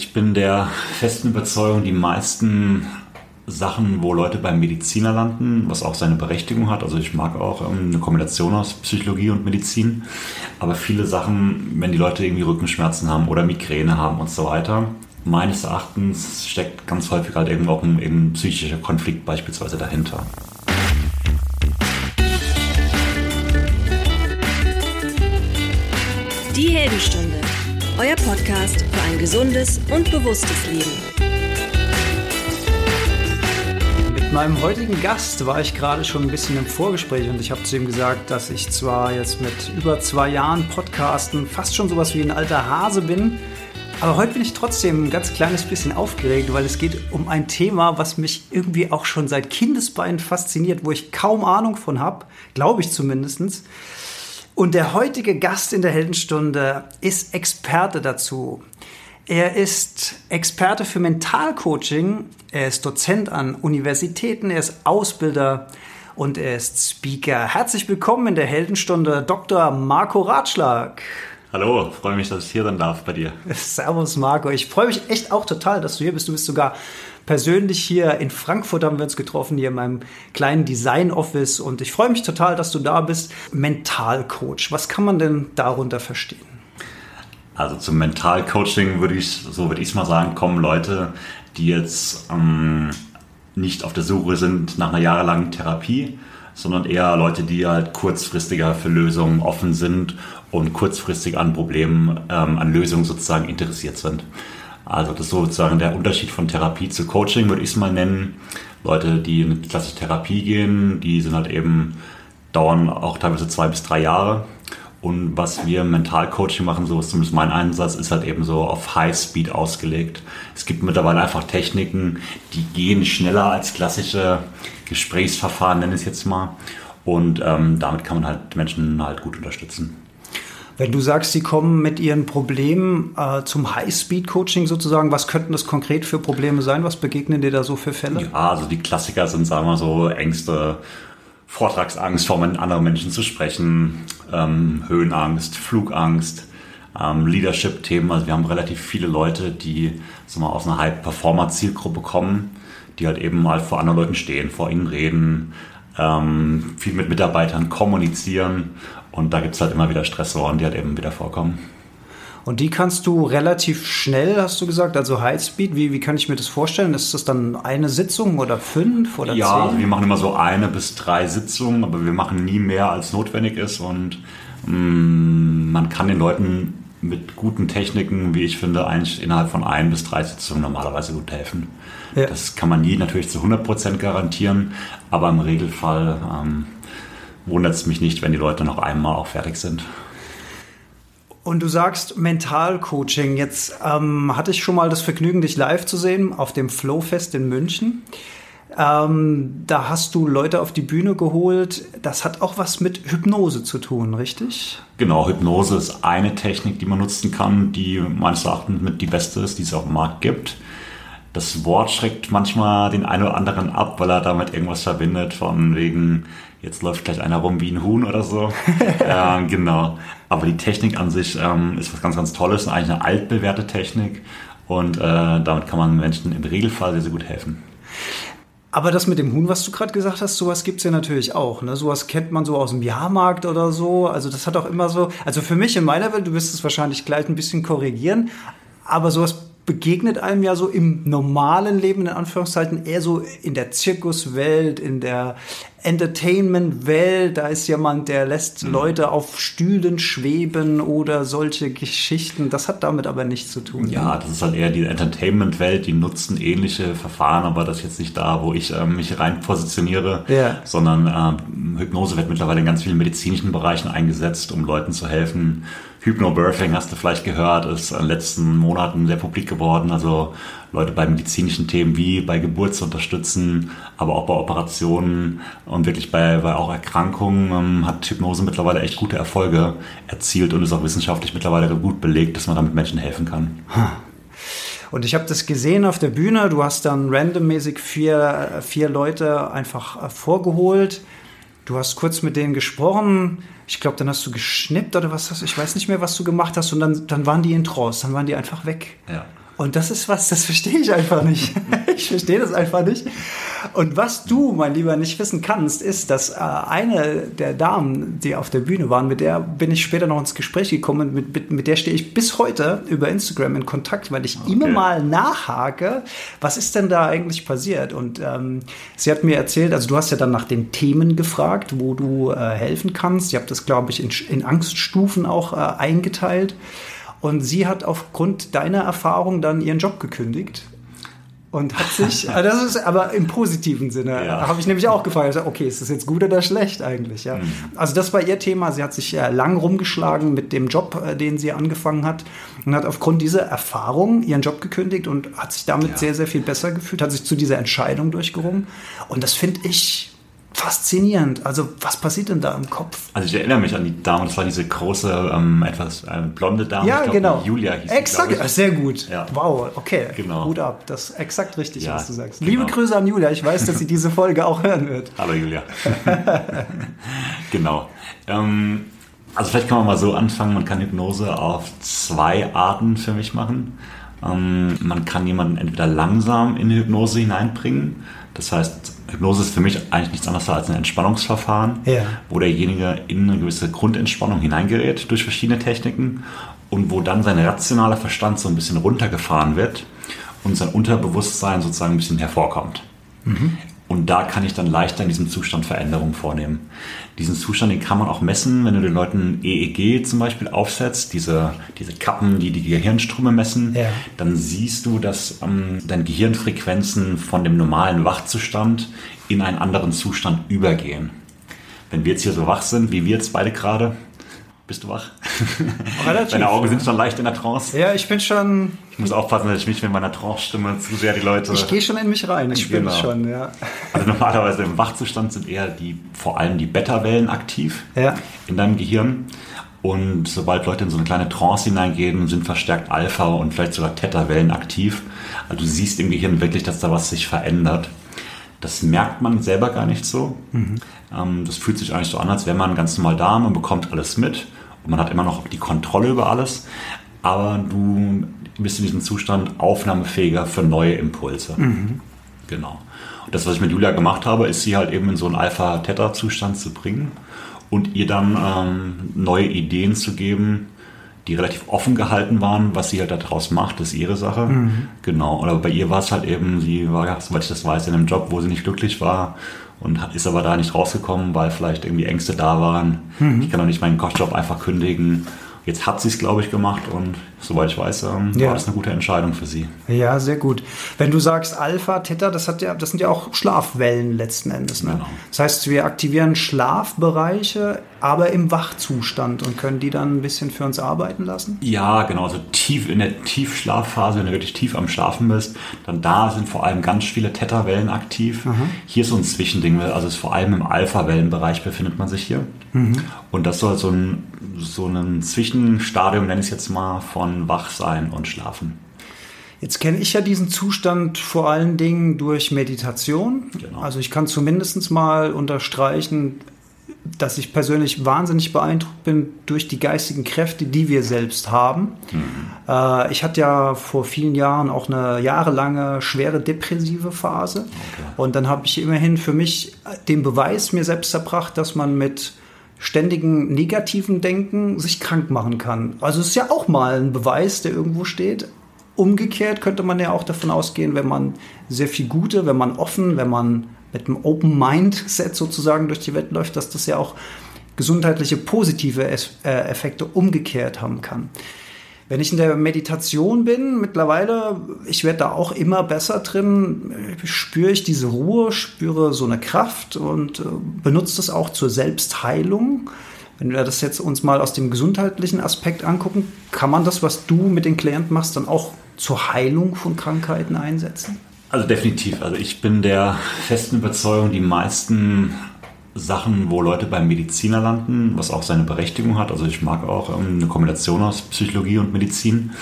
Ich bin der festen Überzeugung, die meisten Sachen, wo Leute beim Mediziner landen, was auch seine Berechtigung hat. Also ich mag auch ähm, eine Kombination aus Psychologie und Medizin. Aber viele Sachen, wenn die Leute irgendwie Rückenschmerzen haben oder Migräne haben und so weiter, meines Erachtens steckt ganz häufig halt irgendwo auch ein, ein psychischer Konflikt beispielsweise dahinter. Die Heldenstunde, euer Podcast für ein gesundes und bewusstes Leben. Mit meinem heutigen Gast war ich gerade schon ein bisschen im Vorgespräch und ich habe zu ihm gesagt, dass ich zwar jetzt mit über zwei Jahren Podcasten fast schon sowas wie ein alter Hase bin, aber heute bin ich trotzdem ein ganz kleines bisschen aufgeregt, weil es geht um ein Thema, was mich irgendwie auch schon seit Kindesbeinen fasziniert, wo ich kaum Ahnung von habe, glaube ich zumindest. Und der heutige Gast in der Heldenstunde ist Experte dazu. Er ist Experte für Mentalcoaching, er ist Dozent an Universitäten, er ist Ausbilder und er ist Speaker. Herzlich willkommen in der Heldenstunde, Dr. Marco Ratschlag. Hallo, freue mich, dass ich hier sein darf bei dir. Servus, Marco. Ich freue mich echt auch total, dass du hier bist. Du bist sogar persönlich hier in Frankfurt haben wir uns getroffen, hier in meinem kleinen Design-Office. Und ich freue mich total, dass du da bist. Mentalcoach, was kann man denn darunter verstehen? Also zum Mentalcoaching würde ich, so würde ich es mal sagen, kommen Leute, die jetzt ähm, nicht auf der Suche sind nach einer jahrelangen Therapie, sondern eher Leute, die halt kurzfristiger für Lösungen offen sind und kurzfristig an Problemen, ähm, an Lösungen sozusagen interessiert sind. Also das ist sozusagen der Unterschied von Therapie zu Coaching, würde ich es mal nennen. Leute, die in klassische Therapie gehen, die sind halt eben, dauern auch teilweise zwei bis drei Jahre und was wir im Mentalcoaching machen, so ist zumindest mein Einsatz, ist halt eben so auf High Speed ausgelegt. Es gibt mittlerweile einfach Techniken, die gehen schneller als klassische Gesprächsverfahren, nenne ich es jetzt mal. Und ähm, damit kann man halt Menschen halt gut unterstützen. Wenn du sagst, sie kommen mit ihren Problemen äh, zum High-Speed-Coaching sozusagen, was könnten das konkret für Probleme sein? Was begegnen dir da so für Fälle? Ja, also die Klassiker sind, sagen wir so, Ängste, Vortragsangst, vor anderen Menschen zu sprechen, ähm, Höhenangst, Flugangst, ähm, Leadership-Themen. Also wir haben relativ viele Leute, die sagen wir, aus einer High-Performer-Zielgruppe kommen, die halt eben mal vor anderen Leuten stehen, vor ihnen reden, ähm, viel mit Mitarbeitern kommunizieren und da gibt es halt immer wieder Stressoren, die halt eben wieder vorkommen. Und die kannst du relativ schnell, hast du gesagt, also Highspeed. Wie, wie kann ich mir das vorstellen? Ist das dann eine Sitzung oder fünf oder ja, zehn? Ja, wir machen immer so eine bis drei Sitzungen, aber wir machen nie mehr, als notwendig ist. Und mh, mm, man kann den Leuten mit guten Techniken, wie ich finde, eigentlich innerhalb von ein bis drei Sitzungen normalerweise gut helfen. Ja. Das kann man nie natürlich zu 100% garantieren, aber im Regelfall ähm, wundert es mich nicht, wenn die Leute noch einmal auch fertig sind. Und du sagst Mentalcoaching. Jetzt ähm, hatte ich schon mal das Vergnügen, dich live zu sehen auf dem Flowfest in München. Ähm, da hast du Leute auf die Bühne geholt. Das hat auch was mit Hypnose zu tun, richtig? Genau, Hypnose ist eine Technik, die man nutzen kann, die meines Erachtens mit die beste ist, die es auf dem Markt gibt. Das Wort schreckt manchmal den einen oder anderen ab, weil er damit irgendwas verbindet, von wegen, jetzt läuft gleich einer rum wie ein Huhn oder so. äh, genau. Aber die Technik an sich ähm, ist was ganz, ganz Tolles, eigentlich eine altbewährte Technik und äh, damit kann man Menschen im Regelfall sehr, sehr gut helfen. Aber das mit dem Huhn, was du gerade gesagt hast, sowas gibt es ja natürlich auch. Ne? Sowas kennt man so aus dem Jahrmarkt oder so. Also das hat auch immer so, also für mich in meiner Welt, du wirst es wahrscheinlich gleich ein bisschen korrigieren, aber sowas begegnet einem ja so im normalen Leben, in Anführungszeichen, eher so in der Zirkuswelt, in der Entertainment-Welt. Da ist jemand, der lässt mhm. Leute auf Stühlen schweben oder solche Geschichten. Das hat damit aber nichts zu tun. Ja, das ist halt eher die Entertainment-Welt. Die nutzen ähnliche Verfahren, aber das ist jetzt nicht da, wo ich äh, mich rein positioniere, ja. sondern äh, Hypnose wird mittlerweile in ganz vielen medizinischen Bereichen eingesetzt, um Leuten zu helfen, Hypnobirthing hast du vielleicht gehört, ist in den letzten Monaten sehr publik geworden. Also Leute bei medizinischen Themen wie bei Geburt zu unterstützen, aber auch bei Operationen und wirklich bei, bei auch Erkrankungen ähm, hat Hypnose mittlerweile echt gute Erfolge erzielt und ist auch wissenschaftlich mittlerweile gut belegt, dass man damit Menschen helfen kann. Und ich habe das gesehen auf der Bühne. Du hast dann randommäßig vier, vier Leute einfach äh, vorgeholt. Du hast kurz mit denen gesprochen ich glaube, dann hast du geschnippt oder was hast ich weiß nicht mehr, was du gemacht hast und dann, dann waren die in Trance, dann waren die einfach weg. Ja. Und das ist was, das verstehe ich einfach nicht. ich verstehe das einfach nicht. Und was du, mein Lieber, nicht wissen kannst, ist, dass äh, eine der Damen, die auf der Bühne waren, mit der bin ich später noch ins Gespräch gekommen, mit, mit, mit der stehe ich bis heute über Instagram in Kontakt, weil ich okay. immer mal nachhake, was ist denn da eigentlich passiert? Und ähm, sie hat mir erzählt, also du hast ja dann nach den Themen gefragt, wo du äh, helfen kannst. Ihr habt das, glaube ich, in, in Angststufen auch äh, eingeteilt. Und sie hat aufgrund deiner Erfahrung dann ihren Job gekündigt und hat sich, also das ist aber im positiven Sinne, ja. habe ich nämlich auch gefragt, okay, ist das jetzt gut oder schlecht eigentlich? Ja? Mhm. Also das war ihr Thema, sie hat sich äh, lang rumgeschlagen mit dem Job, äh, den sie angefangen hat und hat aufgrund dieser Erfahrung ihren Job gekündigt und hat sich damit ja. sehr, sehr viel besser gefühlt, hat sich zu dieser Entscheidung durchgerungen und das finde ich faszinierend. Also, was passiert denn da im Kopf? Also, ich erinnere mich an die Dame, das war diese große, ähm, etwas äh, blonde Dame. Ja, glaub, genau. Julia hieß Exakt, sie, sehr gut. Ja. Wow, okay. Genau. Gut ab. Das ist exakt richtig, ja, was du sagst. Genau. Liebe Grüße an Julia. Ich weiß, dass sie diese Folge auch hören wird. Hallo, Julia. genau. Ähm, also, vielleicht kann man mal so anfangen. Man kann Hypnose auf zwei Arten für mich machen. Ähm, man kann jemanden entweder langsam in die Hypnose hineinbringen. Das heißt, Hypnose ist für mich eigentlich nichts anderes als ein Entspannungsverfahren, ja. wo derjenige in eine gewisse Grundentspannung hineingerät durch verschiedene Techniken und wo dann sein rationaler Verstand so ein bisschen runtergefahren wird und sein Unterbewusstsein sozusagen ein bisschen hervorkommt. Mhm. Und da kann ich dann leichter in diesem Zustand Veränderungen vornehmen. Diesen Zustand, den kann man auch messen, wenn du den Leuten EEG zum Beispiel aufsetzt, diese, diese Kappen, die die Gehirnströme messen, ja. dann siehst du, dass ähm, deine Gehirnfrequenzen von dem normalen Wachzustand in einen anderen Zustand übergehen. Wenn wir jetzt hier so wach sind, wie wir jetzt beide gerade, bist du wach? Relativ. Deine Augen sind schon leicht in der Trance. Ja, ich bin schon. Ich muss aufpassen, dass ich mich mit meiner Trance-Stimme zu sehr die Leute. Ich gehe schon in mich rein, ich genau. schon, ja. Also normalerweise im Wachzustand sind eher die, vor allem die Beta-Wellen aktiv ja. in deinem Gehirn. Und sobald Leute in so eine kleine Trance hineingehen, sind verstärkt Alpha und vielleicht sogar Theta-Wellen aktiv. Also du siehst im Gehirn wirklich, dass da was sich verändert. Das merkt man selber gar nicht so. Mhm. Ähm, das fühlt sich eigentlich so an, als wäre man ganz normal da, man bekommt alles mit man hat immer noch die Kontrolle über alles, aber du bist in diesem Zustand aufnahmefähiger für neue Impulse. Mhm. Genau. Und das, was ich mit Julia gemacht habe, ist sie halt eben in so einen Alpha-Theta-Zustand zu bringen und ihr dann ähm, neue Ideen zu geben, die relativ offen gehalten waren. Was sie halt daraus macht, ist ihre Sache. Mhm. Genau. Aber bei ihr war es halt eben, sie war, soweit ich das weiß, in einem Job, wo sie nicht glücklich war und ist aber da nicht rausgekommen, weil vielleicht irgendwie Ängste da waren. Mhm. Ich kann doch nicht meinen Kochjob einfach kündigen. Jetzt hat sie es, glaube ich, gemacht und soweit ich weiß, ähm, ja. war das eine gute Entscheidung für sie. Ja, sehr gut. Wenn du sagst Alpha, Theta, das, hat ja, das sind ja auch Schlafwellen letzten Endes. Ne? Genau. Das heißt, wir aktivieren Schlafbereiche, aber im Wachzustand und können die dann ein bisschen für uns arbeiten lassen? Ja, genau. Also tief in der Tiefschlafphase, wenn du wirklich tief am Schlafen bist, dann da sind vor allem ganz viele Theta-Wellen aktiv. Mhm. Hier ist so ein Zwischending, also ist vor allem im Alpha-Wellenbereich befindet man sich hier. Mhm. Und das soll so ein, so ein Zwischenstadium, nenne ich es jetzt mal, von Wachsein und Schlafen. Jetzt kenne ich ja diesen Zustand vor allen Dingen durch Meditation. Genau. Also ich kann zumindest mal unterstreichen, dass ich persönlich wahnsinnig beeindruckt bin durch die geistigen Kräfte, die wir selbst haben. Mhm. Äh, ich hatte ja vor vielen Jahren auch eine jahrelange schwere depressive Phase. Okay. Und dann habe ich immerhin für mich den Beweis mir selbst erbracht, dass man mit ständigen negativen Denken sich krank machen kann. Also es ist ja auch mal ein Beweis, der irgendwo steht. Umgekehrt könnte man ja auch davon ausgehen, wenn man sehr viel Gute, wenn man offen, wenn man mit einem Open Mindset sozusagen durch die Welt läuft, dass das ja auch gesundheitliche positive äh, Effekte umgekehrt haben kann. Wenn ich in der Meditation bin, mittlerweile, ich werde da auch immer besser drin, spüre ich diese Ruhe, spüre so eine Kraft und äh, benutze das auch zur Selbstheilung. Wenn wir das jetzt uns mal aus dem gesundheitlichen Aspekt angucken, kann man das, was du mit den Klienten machst, dann auch zur Heilung von Krankheiten einsetzen? Also definitiv. Also ich bin der festen Überzeugung, die meisten Sachen, wo Leute beim Mediziner landen, was auch seine Berechtigung hat. Also ich mag auch ähm, eine Kombination aus Psychologie und Medizin.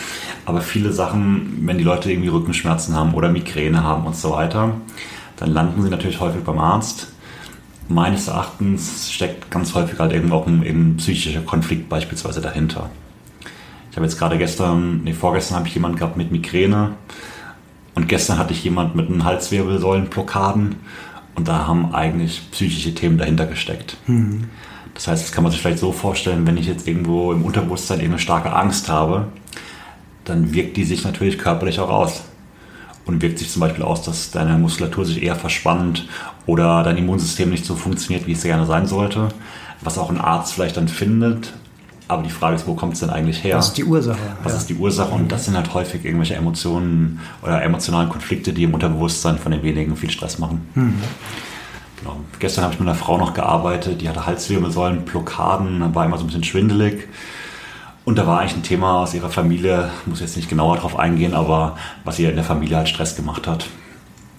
Aber viele Sachen, wenn die Leute irgendwie Rückenschmerzen haben oder Migräne haben und so weiter, dann landen sie natürlich häufig beim Arzt. Meines Erachtens steckt ganz häufig halt eben auch ein eben psychischer Konflikt beispielsweise dahinter. Ich habe jetzt gerade gestern, nee, vorgestern habe ich jemanden gehabt mit Migräne und gestern hatte ich jemanden mit einem Halswirbelsäulenblockaden und da haben eigentlich psychische Themen dahinter gesteckt. Mhm. Das heißt, das kann man sich vielleicht so vorstellen, wenn ich jetzt irgendwo im Unterbewusstsein eben eine starke Angst habe, dann wirkt die sich natürlich körperlich auch aus. Und wirkt sich zum Beispiel aus, dass deine Muskulatur sich eher verspannt oder dein Immunsystem nicht so funktioniert, wie es gerne sein sollte. Was auch ein Arzt vielleicht dann findet. Aber die Frage ist, wo kommt es denn eigentlich her? Was ist die Ursache? Was ja. ist die Ursache? Und das sind halt häufig irgendwelche Emotionen oder emotionalen Konflikte, die im Unterbewusstsein von den wenigen viel Stress machen. Mhm. Genau. Gestern habe ich mit einer Frau noch gearbeitet, die hatte Halswirbelsäulen, Blockaden, war immer so ein bisschen schwindelig. Und da war eigentlich ein Thema aus ihrer Familie, muss jetzt nicht genauer drauf eingehen, aber was ihr in der Familie halt Stress gemacht hat.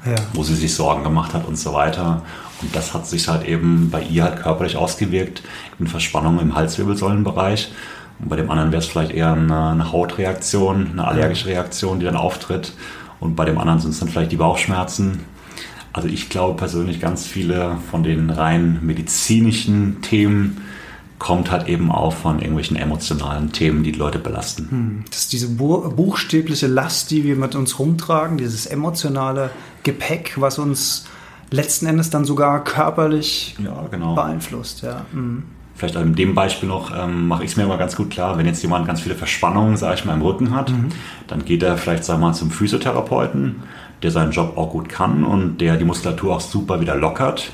Ja. Wo sie sich Sorgen gemacht hat und so weiter. Und das hat sich halt eben bei ihr halt körperlich ausgewirkt in Verspannung im Halswirbelsäulenbereich. Und bei dem anderen wäre es vielleicht eher eine, eine Hautreaktion, eine allergische Reaktion, die dann auftritt. Und bei dem anderen sind es dann vielleicht die Bauchschmerzen. Also ich glaube persönlich, ganz viele von den rein medizinischen Themen kommt halt eben auch von irgendwelchen emotionalen Themen, die, die Leute belasten. Hm. Das ist diese buchstäbliche Last, die wir mit uns rumtragen, dieses emotionale Gepäck, was uns letzten Endes dann sogar körperlich ja, genau. beeinflusst. Ja. Mhm. Vielleicht in dem Beispiel noch ähm, mache ich es mir immer ganz gut klar, wenn jetzt jemand ganz viele Verspannungen, sage ich mal, im Rücken hat, mhm. dann geht er vielleicht, sag mal, zum Physiotherapeuten, der seinen Job auch gut kann und der die Muskulatur auch super wieder lockert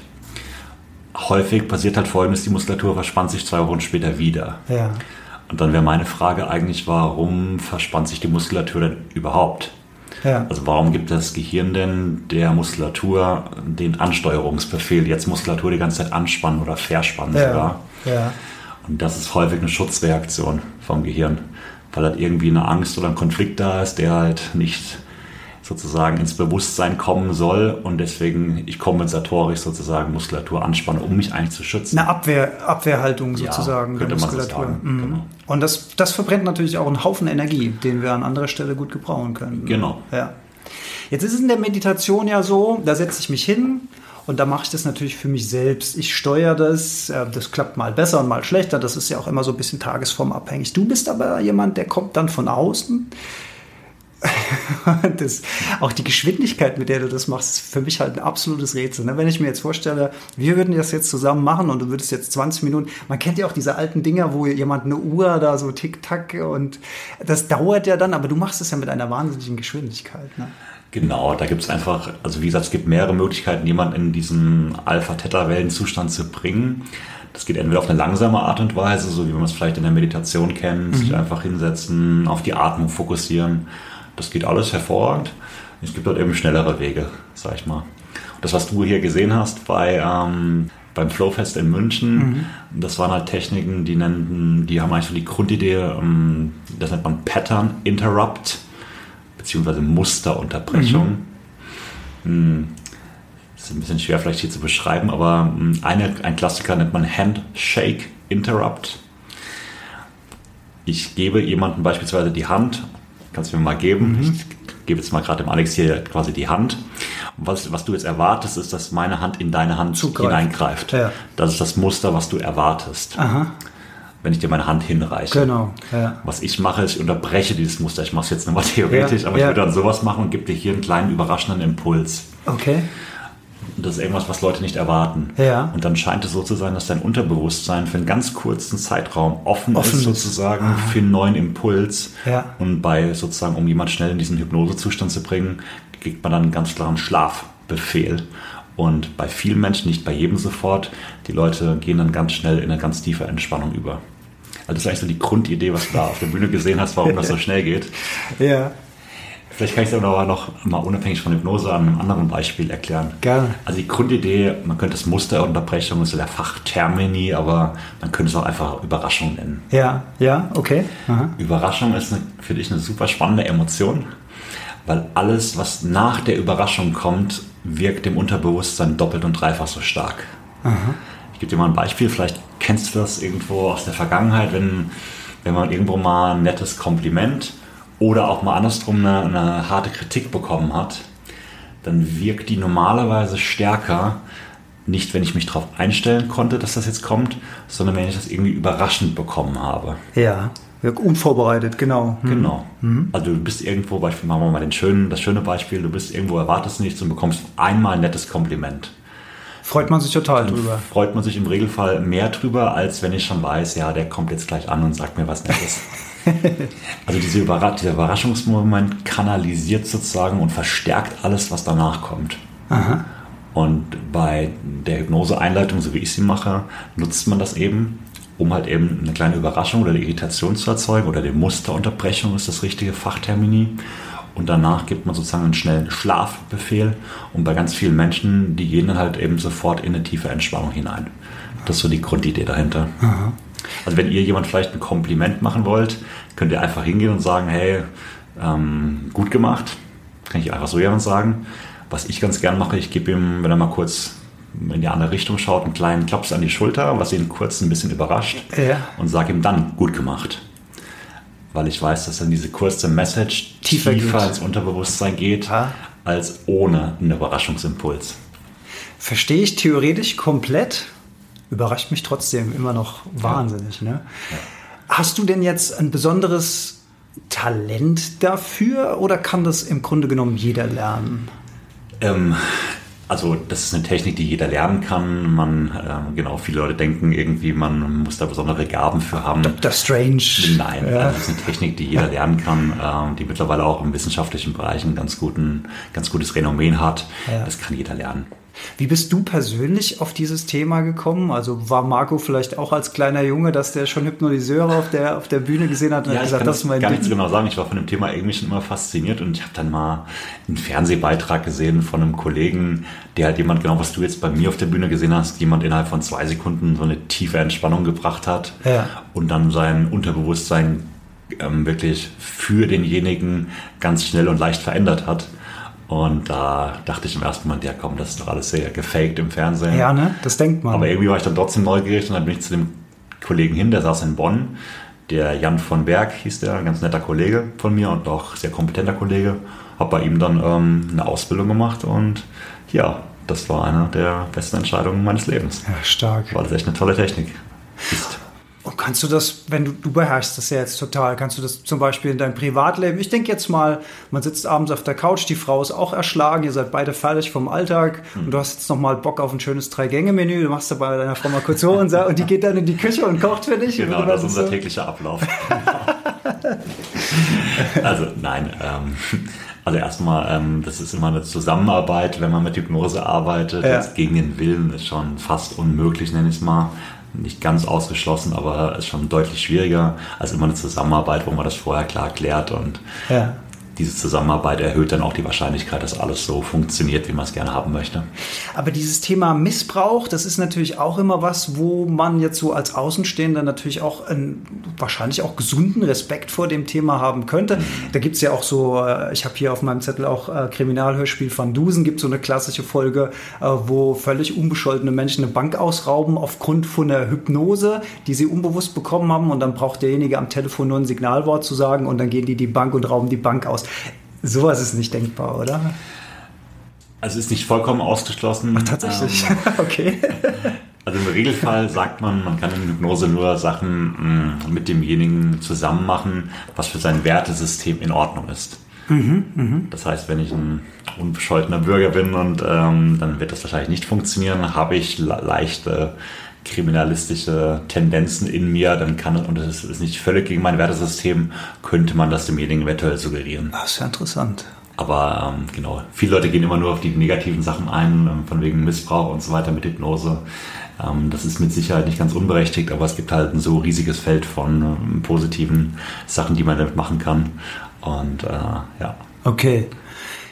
häufig passiert halt folgendes, die Muskulatur verspannt sich zwei Wochen später wieder. Ja. Und dann wäre meine Frage eigentlich, warum verspannt sich die Muskulatur denn überhaupt? Ja. Also warum gibt das Gehirn denn der Muskulatur den Ansteuerungsbefehl, jetzt Muskulatur die ganze Zeit anspannen oder verspannen ja. sogar? Ja. Und das ist häufig eine Schutzreaktion vom Gehirn, weil halt irgendwie eine Angst oder ein Konflikt da ist, der halt nicht sozusagen ins Bewusstsein kommen soll und deswegen ich kompensatorisch sozusagen Muskulatur anspanne, um mich eigentlich zu schützen. Eine Abwehr, Abwehrhaltung sozusagen ja, der Muskulatur. So mhm. genau. Und das, das verbrennt natürlich auch einen Haufen Energie, den wir an anderer Stelle gut gebrauchen können. Genau. Ja. Jetzt ist es in der Meditation ja so, da setze ich mich hin und da mache ich das natürlich für mich selbst. Ich steuere das. Das klappt mal besser und mal schlechter. Das ist ja auch immer so ein bisschen tagesformabhängig. Du bist aber jemand, der kommt dann von außen. das, auch die Geschwindigkeit, mit der du das machst, ist für mich halt ein absolutes Rätsel. Ne? Wenn ich mir jetzt vorstelle, wir würden das jetzt zusammen machen und du würdest jetzt 20 Minuten, man kennt ja auch diese alten Dinger, wo jemand eine Uhr da so tick-tack und das dauert ja dann, aber du machst es ja mit einer wahnsinnigen Geschwindigkeit. Ne? Genau, da gibt es einfach, also wie gesagt, es gibt mehrere Möglichkeiten, jemanden in diesen Alpha-Theta-Wellenzustand zu bringen. Das geht entweder auf eine langsame Art und Weise, so wie man es vielleicht in der Meditation kennt, mhm. sich einfach hinsetzen, auf die Atmung fokussieren das geht alles hervorragend. Es gibt dort eben schnellere Wege, sag ich mal. Und das, was du hier gesehen hast bei, ähm, beim Flowfest in München, mhm. das waren halt Techniken, die nennen, die haben eigentlich so die Grundidee, ähm, das nennt man Pattern Interrupt, beziehungsweise Musterunterbrechung. Mhm. Hm, das ist ein bisschen schwer vielleicht hier zu beschreiben, aber hm, eine, ein Klassiker nennt man Handshake Interrupt. Ich gebe jemandem beispielsweise die Hand Kannst du mir mal geben? Mhm. Ich gebe jetzt mal gerade dem Alex hier quasi die Hand. Und was, was du jetzt erwartest, ist, dass meine Hand in deine Hand Zugreift. hineingreift. Ja. Das ist das Muster, was du erwartest. Aha. Wenn ich dir meine Hand hinreiche. Genau. Ja. Was ich mache, ist, ich unterbreche dieses Muster. Ich mache es jetzt nur mal theoretisch, ja. aber ich würde dann sowas machen und gebe dir hier einen kleinen überraschenden Impuls. Okay das ist irgendwas, was Leute nicht erwarten. Ja. Und dann scheint es so zu sein, dass dein Unterbewusstsein für einen ganz kurzen Zeitraum offen, offen ist, sozusagen ah. für einen neuen Impuls. Ja. Und bei sozusagen, um jemand schnell in diesen Hypnosezustand zu bringen, kriegt man dann einen ganz klaren Schlafbefehl. Und bei vielen Menschen, nicht bei jedem sofort, die Leute gehen dann ganz schnell in eine ganz tiefe Entspannung über. Also das ist eigentlich so die Grundidee, was du da auf der Bühne gesehen hast, warum das so schnell geht. Ja. Vielleicht kann ich es aber noch mal unabhängig von Hypnose an einem anderen Beispiel erklären. Gerne. Also die Grundidee, man könnte es Musterunterbrechung, ist so der Fachtermini, aber man könnte es auch einfach Überraschung nennen. Ja, ja, okay. Aha. Überraschung ist für dich eine super spannende Emotion, weil alles, was nach der Überraschung kommt, wirkt im Unterbewusstsein doppelt und dreifach so stark. Aha. Ich gebe dir mal ein Beispiel, vielleicht kennst du das irgendwo aus der Vergangenheit, wenn, wenn man irgendwo mal ein nettes Kompliment oder auch mal andersrum eine, eine harte Kritik bekommen hat, dann wirkt die normalerweise stärker, nicht wenn ich mich darauf einstellen konnte, dass das jetzt kommt, sondern wenn ich das irgendwie überraschend bekommen habe. Ja, Ja, unvorbereitet, genau. Mhm. Genau. Mhm. Also du bist irgendwo, Beispiel, machen wir mal den schönen, das schöne Beispiel, du bist irgendwo, erwartest nichts und bekommst einmal ein nettes Kompliment. Freut man sich total Dann drüber. Freut man sich im Regelfall mehr drüber, als wenn ich schon weiß, ja, der kommt jetzt gleich an und sagt mir was Nettes. also diese Überra dieser Überraschungsmoment kanalisiert sozusagen und verstärkt alles, was danach kommt. Aha. Und bei der Hypnose-Einleitung, so wie ich sie mache, nutzt man das eben, um halt eben eine kleine Überraschung oder eine Irritation zu erzeugen oder die Musterunterbrechung ist das richtige Fachtermini. Und danach gibt man sozusagen einen schnellen Schlafbefehl. Und bei ganz vielen Menschen, die gehen dann halt eben sofort in eine tiefe Entspannung hinein. Das ist so die Grundidee dahinter. Aha. Also wenn ihr jemand vielleicht ein Kompliment machen wollt, könnt ihr einfach hingehen und sagen, hey, ähm, gut gemacht. Kann ich einfach so jemand sagen. Was ich ganz gern mache, ich gebe ihm, wenn er mal kurz in die andere Richtung schaut, einen kleinen Klaps an die Schulter, was ihn kurz ein bisschen überrascht Ja. und sage ihm dann gut gemacht. Weil ich weiß, dass dann diese kurze Message Tiefer tiefer, ins Unterbewusstsein geht, Ah. als ohne einen Überraschungsimpuls. Verstehe ich theoretisch komplett, überrascht mich trotzdem immer noch wahnsinnig. Ne? Hast du denn jetzt ein besonderes Talent dafür oder kann das im Grunde genommen jeder lernen? Ähm, also das ist eine Technik, die jeder lernen kann. Man, ähm, genau, viele Leute denken irgendwie, man muss da besondere Gaben für haben. Das Strange. Nein, Ja. also das ist eine Technik, die jeder lernen kann, ähm, die mittlerweile auch im wissenschaftlichen Bereich ein ganz, guten, ganz gutes Renommee hat. Ja. Das kann jeder lernen. Wie bist du persönlich auf dieses Thema gekommen? Also war Marco vielleicht auch als kleiner Junge, dass der schon Hypnotiseure auf der, auf der Bühne gesehen hat und Ja, hat ich gesagt, kann das ist mein gar Ding? genau sagen. Ich war von dem Thema irgendwie schon immer fasziniert und ich habe dann mal einen Fernsehbeitrag gesehen von einem Kollegen, der halt jemand, genau was du jetzt bei mir auf der Bühne gesehen hast, jemand innerhalb von zwei Sekunden so eine tiefe Entspannung gebracht hat Ja. und dann sein Unterbewusstsein ähm, wirklich für denjenigen ganz schnell und leicht verändert hat. Und da dachte ich im ersten Moment, ja komm, das ist doch alles sehr gefaked im Fernsehen. Ja, ne? Das denkt man. Aber irgendwie war ich dann trotzdem neugierig und dann bin ich zu dem Kollegen hin, der saß in Bonn. Der Jan von Berg hieß der, ein ganz netter Kollege von mir und auch sehr kompetenter Kollege. Hab bei ihm dann ähm, eine Ausbildung gemacht und ja, das war eine der besten Entscheidungen meines Lebens. ja, stark. Weil das echt eine tolle Technik ist. Und kannst du das, wenn du, du beherrschst das ja jetzt total, kannst du das zum Beispiel in deinem Privatleben, ich denke jetzt mal, man sitzt abends auf der Couch, die Frau ist auch erschlagen, ihr seid beide fertig vom Alltag und du hast jetzt nochmal Bock auf ein schönes Drei-Gänge-Menü, du machst da bei deiner Frau mal kurz hoch und, und die geht dann in die Küche und kocht für dich. Genau, das ist unser so? täglicher Ablauf. also nein, ähm, also erstmal, ähm, das ist immer eine Zusammenarbeit, wenn man mit Hypnose arbeitet. Ja. Jetzt gegen den Willen ist schon fast unmöglich, nenne ich es mal. Nicht ganz ausgeschlossen, aber ist schon deutlich schwieriger als immer eine Zusammenarbeit, wo man das vorher klar klärt und Ja. Diese Zusammenarbeit erhöht dann auch die Wahrscheinlichkeit, dass alles so funktioniert, wie man es gerne haben möchte. Aber dieses Thema Missbrauch, das ist natürlich auch immer was, wo man jetzt so als Außenstehender natürlich auch einen wahrscheinlich auch gesunden Respekt vor dem Thema haben könnte. Da gibt es ja auch so, äh, ich habe hier auf meinem Zettel auch äh, Kriminalhörspiel Van Dusen, gibt so eine klassische Folge, äh, wo völlig unbescholtene Menschen eine Bank ausrauben aufgrund von einer Hypnose, die sie unbewusst bekommen haben und dann braucht derjenige am Telefon nur ein Signalwort zu sagen und dann gehen die die Bank und rauben die Bank aus. Sowas ist nicht denkbar, oder? Also ist nicht vollkommen ausgeschlossen. Tatsächlich. Ähm, okay. Also im Regelfall sagt man, man kann in Hypnose nur Sachen mh, mit demjenigen zusammen machen, was für sein Wertesystem in Ordnung ist. Das heißt, wenn ich ein unbescholtener Bürger bin und ähm, dann wird das wahrscheinlich nicht funktionieren, habe ich le- leichte kriminalistische Tendenzen in mir, dann kann und das ist nicht völlig gegen mein Wertesystem, könnte man das demjenigen eventuell suggerieren. Das ist ja interessant. Aber ähm, genau, viele Leute gehen immer nur auf die negativen Sachen ein, ähm, von wegen Missbrauch und so weiter mit Hypnose. Ähm, das ist mit Sicherheit nicht ganz unberechtigt, aber es gibt halt ein so riesiges Feld von ähm, positiven Sachen, die man damit machen kann. Und äh, ja, Okay.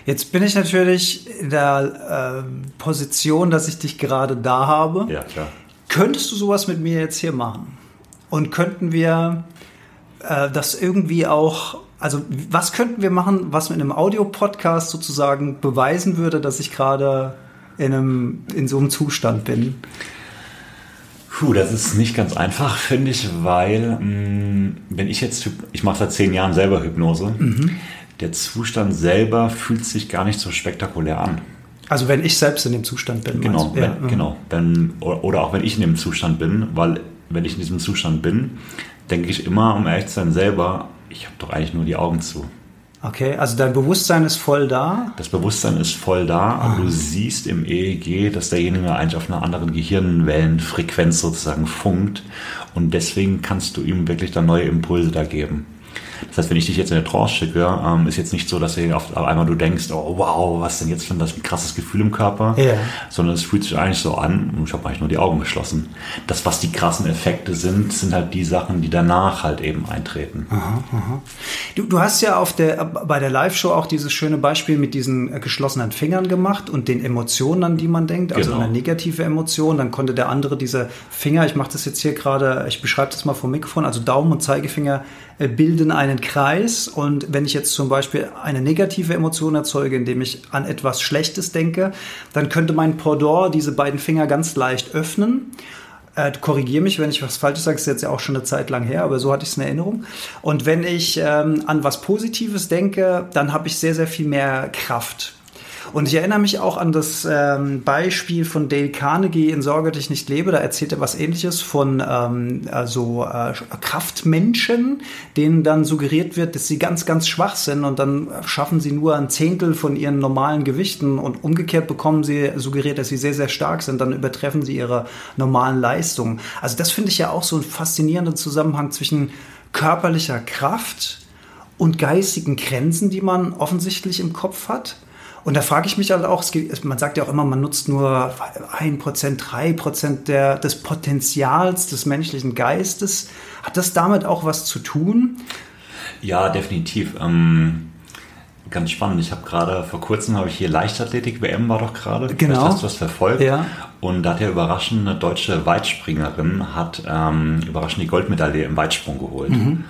Jetzt bin ich natürlich in der ähm, Position, dass ich dich gerade da habe. ja klar. Könntest du sowas mit mir jetzt hier machen? Und könnten wir äh, das irgendwie auch, also was könnten wir machen, was mit einem Audiopodcast sozusagen beweisen würde, dass ich gerade in, einem, in so einem Zustand bin? Puh, das ist nicht ganz einfach, finde ich, weil mh, wenn ich jetzt, ich mache seit zehn Jahren selber Hypnose, der Zustand selber fühlt sich gar nicht so spektakulär an. Also wenn ich selbst in dem Zustand bin. Genau, meinst du? wenn, genau. Wenn, oder auch wenn ich in dem Zustand bin, weil wenn ich in diesem Zustand bin, denke ich immer, um ehrlich zu sein, selber, ich habe doch eigentlich nur die Augen zu. Okay, also dein Bewusstsein ist voll da. Das Bewusstsein ist voll da, aber du siehst im EEG, dass derjenige eigentlich auf einer anderen Gehirnwellenfrequenz sozusagen funkt und deswegen kannst du ihm wirklich dann neue Impulse da geben. Das heißt, wenn ich dich jetzt in eine Trance schicke, ähm, ist jetzt nicht so, dass auf einmal du denkst, oh wow, was denn jetzt für ein krasses Gefühl im Körper, Ja. sondern es fühlt sich eigentlich so an und ich habe eigentlich nur die Augen geschlossen. Das, was die krassen Effekte sind, sind halt die Sachen, die danach halt eben eintreten. Du, du hast ja auf der, bei der Live-Show auch dieses schöne Beispiel mit diesen äh, geschlossenen Fingern gemacht und den Emotionen, an die man denkt, also Genau. eine negative Emotion. Dann konnte der andere diese Finger, ich mache das jetzt hier gerade, ich beschreibe das mal vom Mikrofon, also Daumen und Zeigefinger äh, bilden einen Kreis. Und wenn ich jetzt zum Beispiel eine negative Emotion erzeuge, indem ich an etwas Schlechtes denke, dann könnte mein Pendant diese beiden Finger ganz leicht öffnen. Äh, Korrigiere mich, wenn ich was Falsches sage, ist jetzt ja auch schon eine Zeit lang her, aber so hatte ich es in Erinnerung. Und wenn ich ähm, an was Positives denke, dann habe ich sehr, sehr viel mehr Kraft. Und ich erinnere mich auch an das ähm, Beispiel von Dale Carnegie in Sorge, dass ich nicht lebe. Da erzählt er was ähnliches von ähm, also, äh, Kraftmenschen, denen dann suggeriert wird, dass sie ganz, ganz schwach sind und dann schaffen sie nur ein Zehntel von ihren normalen Gewichten und umgekehrt bekommen sie suggeriert, dass sie sehr, sehr stark sind, dann übertreffen sie ihre normalen Leistungen. Also das finde ich ja auch so einen faszinierenden Zusammenhang zwischen körperlicher Kraft und geistigen Grenzen, die man offensichtlich im Kopf hat. Und da frage ich mich halt auch, gibt, man sagt ja auch immer, man nutzt nur 1%, 3% der, des Potenzials des menschlichen Geistes. Hat das damit auch was zu tun? Ja, definitiv. Ähm, ganz spannend. Ich habe gerade vor kurzem habe ich hier Leichtathletik WM war doch gerade. Genau. Vielleicht hast du das verfolgt. Ja. Und da hat ja überraschend eine deutsche Weitspringerin hat ähm, überraschend die Goldmedaille im Weitsprung geholt. Mhm.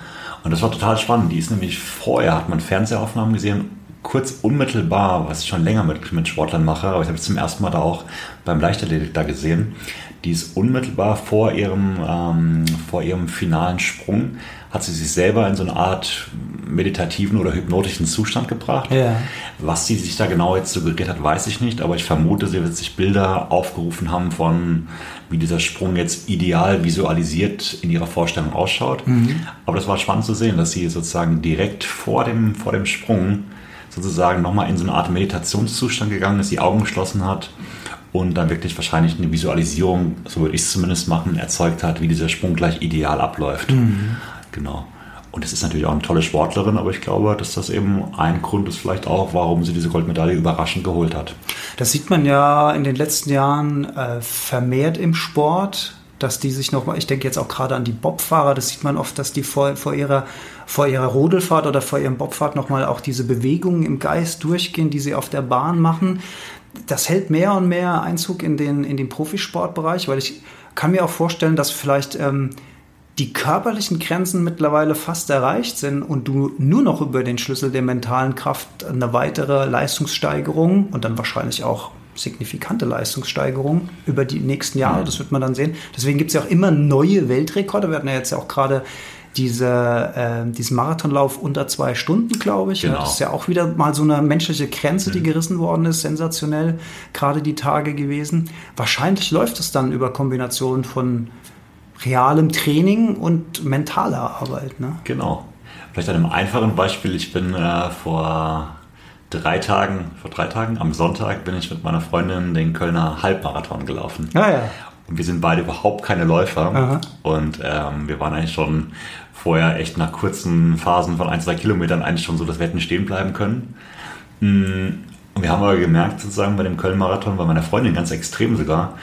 Und das war total spannend. Die ist nämlich vorher hat man Fernsehaufnahmen gesehen. Kurz unmittelbar, was ich schon länger mit, mit Sportlern mache, aber ich habe es zum ersten Mal da auch beim Leichtathletik da gesehen. Die ist unmittelbar vor ihrem, ähm, vor ihrem finalen Sprung, hat sie sich selber in so eine Art meditativen oder hypnotischen Zustand gebracht. Ja. Was sie sich da genau jetzt suggeriert hat, weiß ich nicht, aber ich vermute, sie wird sich Bilder aufgerufen haben von, wie dieser Sprung jetzt ideal visualisiert in ihrer Vorstellung ausschaut. Aber das war spannend zu sehen, dass sie sozusagen direkt vor dem, vor dem Sprung sozusagen nochmal in so eine Art Meditationszustand gegangen ist, die Augen geschlossen hat und dann wirklich wahrscheinlich eine Visualisierung, so würde ich es zumindest machen, erzeugt hat, wie dieser Sprung gleich ideal abläuft. Genau. Und es ist natürlich auch eine tolle Sportlerin, aber ich glaube, dass das eben ein Grund ist vielleicht auch, warum sie diese Goldmedaille überraschend geholt hat. Das sieht man ja in den letzten Jahren äh, vermehrt im Sport, dass die sich noch, ich denke jetzt auch gerade an die Bobfahrer, das sieht man oft, dass die vor, vor ihrer vor ihrer Rodelfahrt oder vor ihrem Bobfahrt nochmal auch diese Bewegungen im Geist durchgehen, die sie auf der Bahn machen. Das hält mehr und mehr Einzug in den, in den Profisportbereich, weil ich kann mir auch vorstellen, dass vielleicht ähm, die körperlichen Grenzen mittlerweile fast erreicht sind und du nur noch über den Schlüssel der mentalen Kraft eine weitere Leistungssteigerung und dann wahrscheinlich auch signifikante Leistungssteigerung über die nächsten Jahre, das wird man dann sehen. Deswegen gibt es ja auch immer neue Weltrekorde. Wir hatten ja jetzt ja auch gerade diese, äh, diesen Marathonlauf unter zwei Stunden, glaube ich. Genau. Das ist ja auch wieder mal so eine menschliche Grenze, die gerissen worden ist. Sensationell, gerade die Tage gewesen. Wahrscheinlich läuft es dann über Kombinationen von realem Training und mentaler Arbeit. Ne? Genau. Vielleicht an einem einfachen Beispiel. Ich bin äh, vor drei Tagen, vor drei Tagen, am Sonntag bin ich mit meiner Freundin den Kölner Halbmarathon gelaufen. Ja, ja. Und wir sind beide überhaupt keine Läufer. Aha. Und ähm, wir waren eigentlich schon vorher echt nach kurzen Phasen von ein, zwei Kilometern eigentlich schon so, dass wir hätten stehen bleiben können. Mm, Und wir haben aber gemerkt, sozusagen bei dem Köln-Marathon, bei meiner Freundin ganz extrem sogar,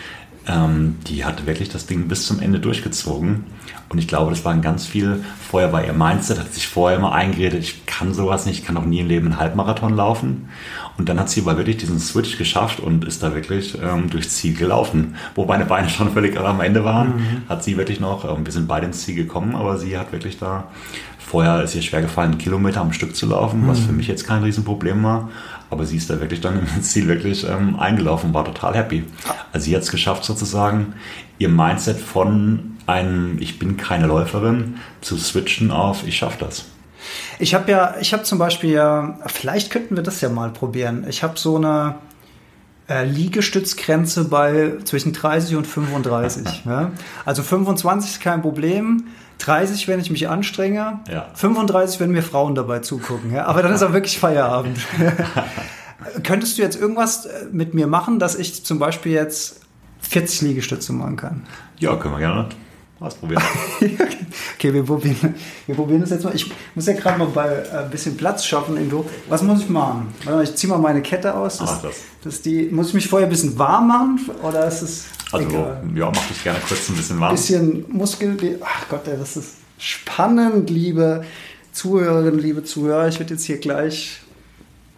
ähm, die hatte wirklich das Ding bis zum Ende durchgezogen. Und ich glaube, das waren ganz viel, vorher war ihr Mindset, hat sich vorher immer eingeredet, ich kann sowas nicht, ich kann auch nie im Leben einen Halbmarathon laufen. Und dann hat sie aber wirklich diesen Switch geschafft und ist da wirklich ähm, durchs Ziel gelaufen. Wo meine Beine schon völlig am Ende waren, hat sie wirklich noch, ähm, wir sind beide ins Ziel gekommen, aber sie hat wirklich da, vorher ist ihr schwer gefallen, einen Kilometer am Stück zu laufen, was für mich jetzt kein Riesenproblem war. Aber sie ist da wirklich dann ins Ziel wirklich ähm, eingelaufen, war total happy. Also sie hat es geschafft sozusagen, ihr Mindset von einem Ich bin keine Läuferin zu switchen auf Ich schaffe das. Ich habe ja, ich habe zum Beispiel ja, vielleicht könnten wir das ja mal probieren. Ich habe so eine äh, Liegestützgrenze bei zwischen 30 und 35. ja? Also 25 ist kein Problem, 30, wenn ich mich anstrenge. Ja. 35, wenn mir Frauen dabei zugucken. Ja? Aber dann ist auch wirklich Feierabend. Könntest du jetzt irgendwas äh, mit mir machen, dass ich zum Beispiel jetzt 40 Liegestütze machen kann? Ja, können wir gerne ausprobieren. okay, wir probieren, wir probieren das jetzt mal. Ich muss ja gerade mal bei äh, ein bisschen Platz schaffen irgendwo. Was muss ich machen? Ich ziehe mal meine Kette aus. Das, Mach das. das die, muss ich mich vorher ein bisschen warm machen? Oder ist es Also, egal? ja, mach dich gerne kurz ein bisschen warm. Ein bisschen Muskel. Ach Gott, ey, das ist spannend, liebe Zuhörerinnen, liebe Zuhörer. Ich werde jetzt hier gleich.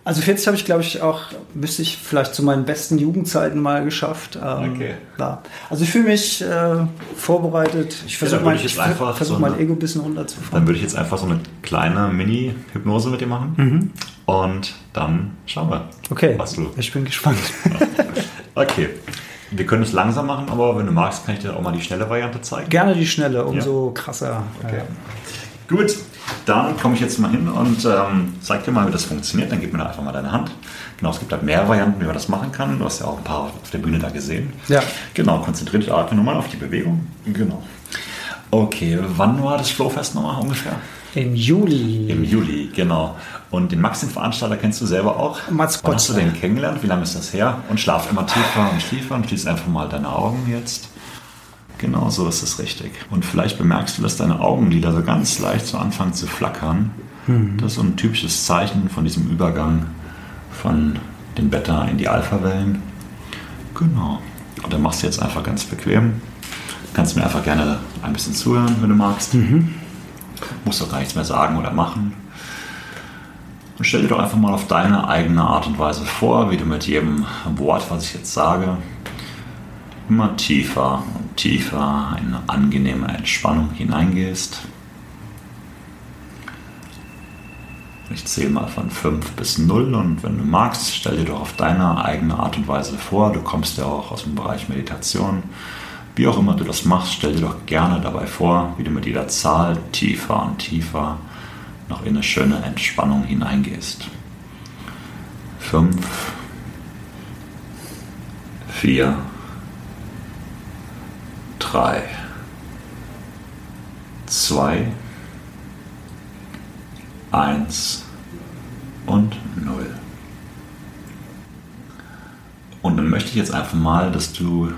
Also 40 habe ich, glaube ich, auch, müsste ich vielleicht zu meinen besten Jugendzeiten mal geschafft. Ähm, Okay. Ja. Also ich fühle mich äh, vorbereitet. Ich versuche würde mein, ich einfach versuch so mein Ego ein bisschen runterzufahren. Dann würde ich jetzt einfach so eine kleine Mini-Hypnose mit dir machen. Mhm. Und dann schauen wir, Okay, was du. ich bin gespannt. Okay. Wir können es langsam machen, aber wenn du magst, kann ich dir auch mal die schnelle Variante zeigen. Gerne die Schnelle, umso krasser. Okay. Ja. Gut, dann komme ich jetzt mal hin und ähm, zeig dir mal, wie das funktioniert. Dann gib mir da einfach mal deine Hand. Genau, es gibt halt mehr Varianten, wie man das machen kann. Du hast ja auch ein paar auf der Bühne da gesehen. Ja. Genau, konzentriere dich einfach nur mal auf die Bewegung. Genau. Okay, wann war das Flowfest nochmal ungefähr? Im Juli. Im Juli, genau. Und den Max, den Veranstalter, kennst du selber auch? Mats Wann hast du den kennengelernt? Wie lange ist das her? Und schlaf immer tiefer und tiefer und schließ einfach mal deine Augen jetzt. Genau, so ist es richtig. Und vielleicht bemerkst du, dass deine Augenlider so ganz leicht so anfangen zu flackern. Das ist so ein typisches Zeichen von diesem Übergang von den Beta in die Alpha-Wellen. Genau. Und dann machst du jetzt einfach ganz bequem. Kannst mir einfach gerne ein bisschen zuhören, wenn du magst. Musst doch gar nichts mehr sagen oder machen. Stell dir doch einfach mal auf deine eigene Art und Weise vor, wie du mit jedem Wort, was ich jetzt sage, immer tiefer und tiefer in eine angenehme Entspannung hineingehst. Ich zähle mal von 5 bis 0 und wenn du magst, stell dir doch auf deine eigene Art und Weise vor, du kommst ja auch aus dem Bereich Meditation, wie auch immer du das machst, stell dir doch gerne dabei vor, wie du mit jeder Zahl tiefer und tiefer noch in eine schöne Entspannung hineingehst. 5, 4, 3, 2, 1 und 0. Und dann möchte ich jetzt einfach mal, dass du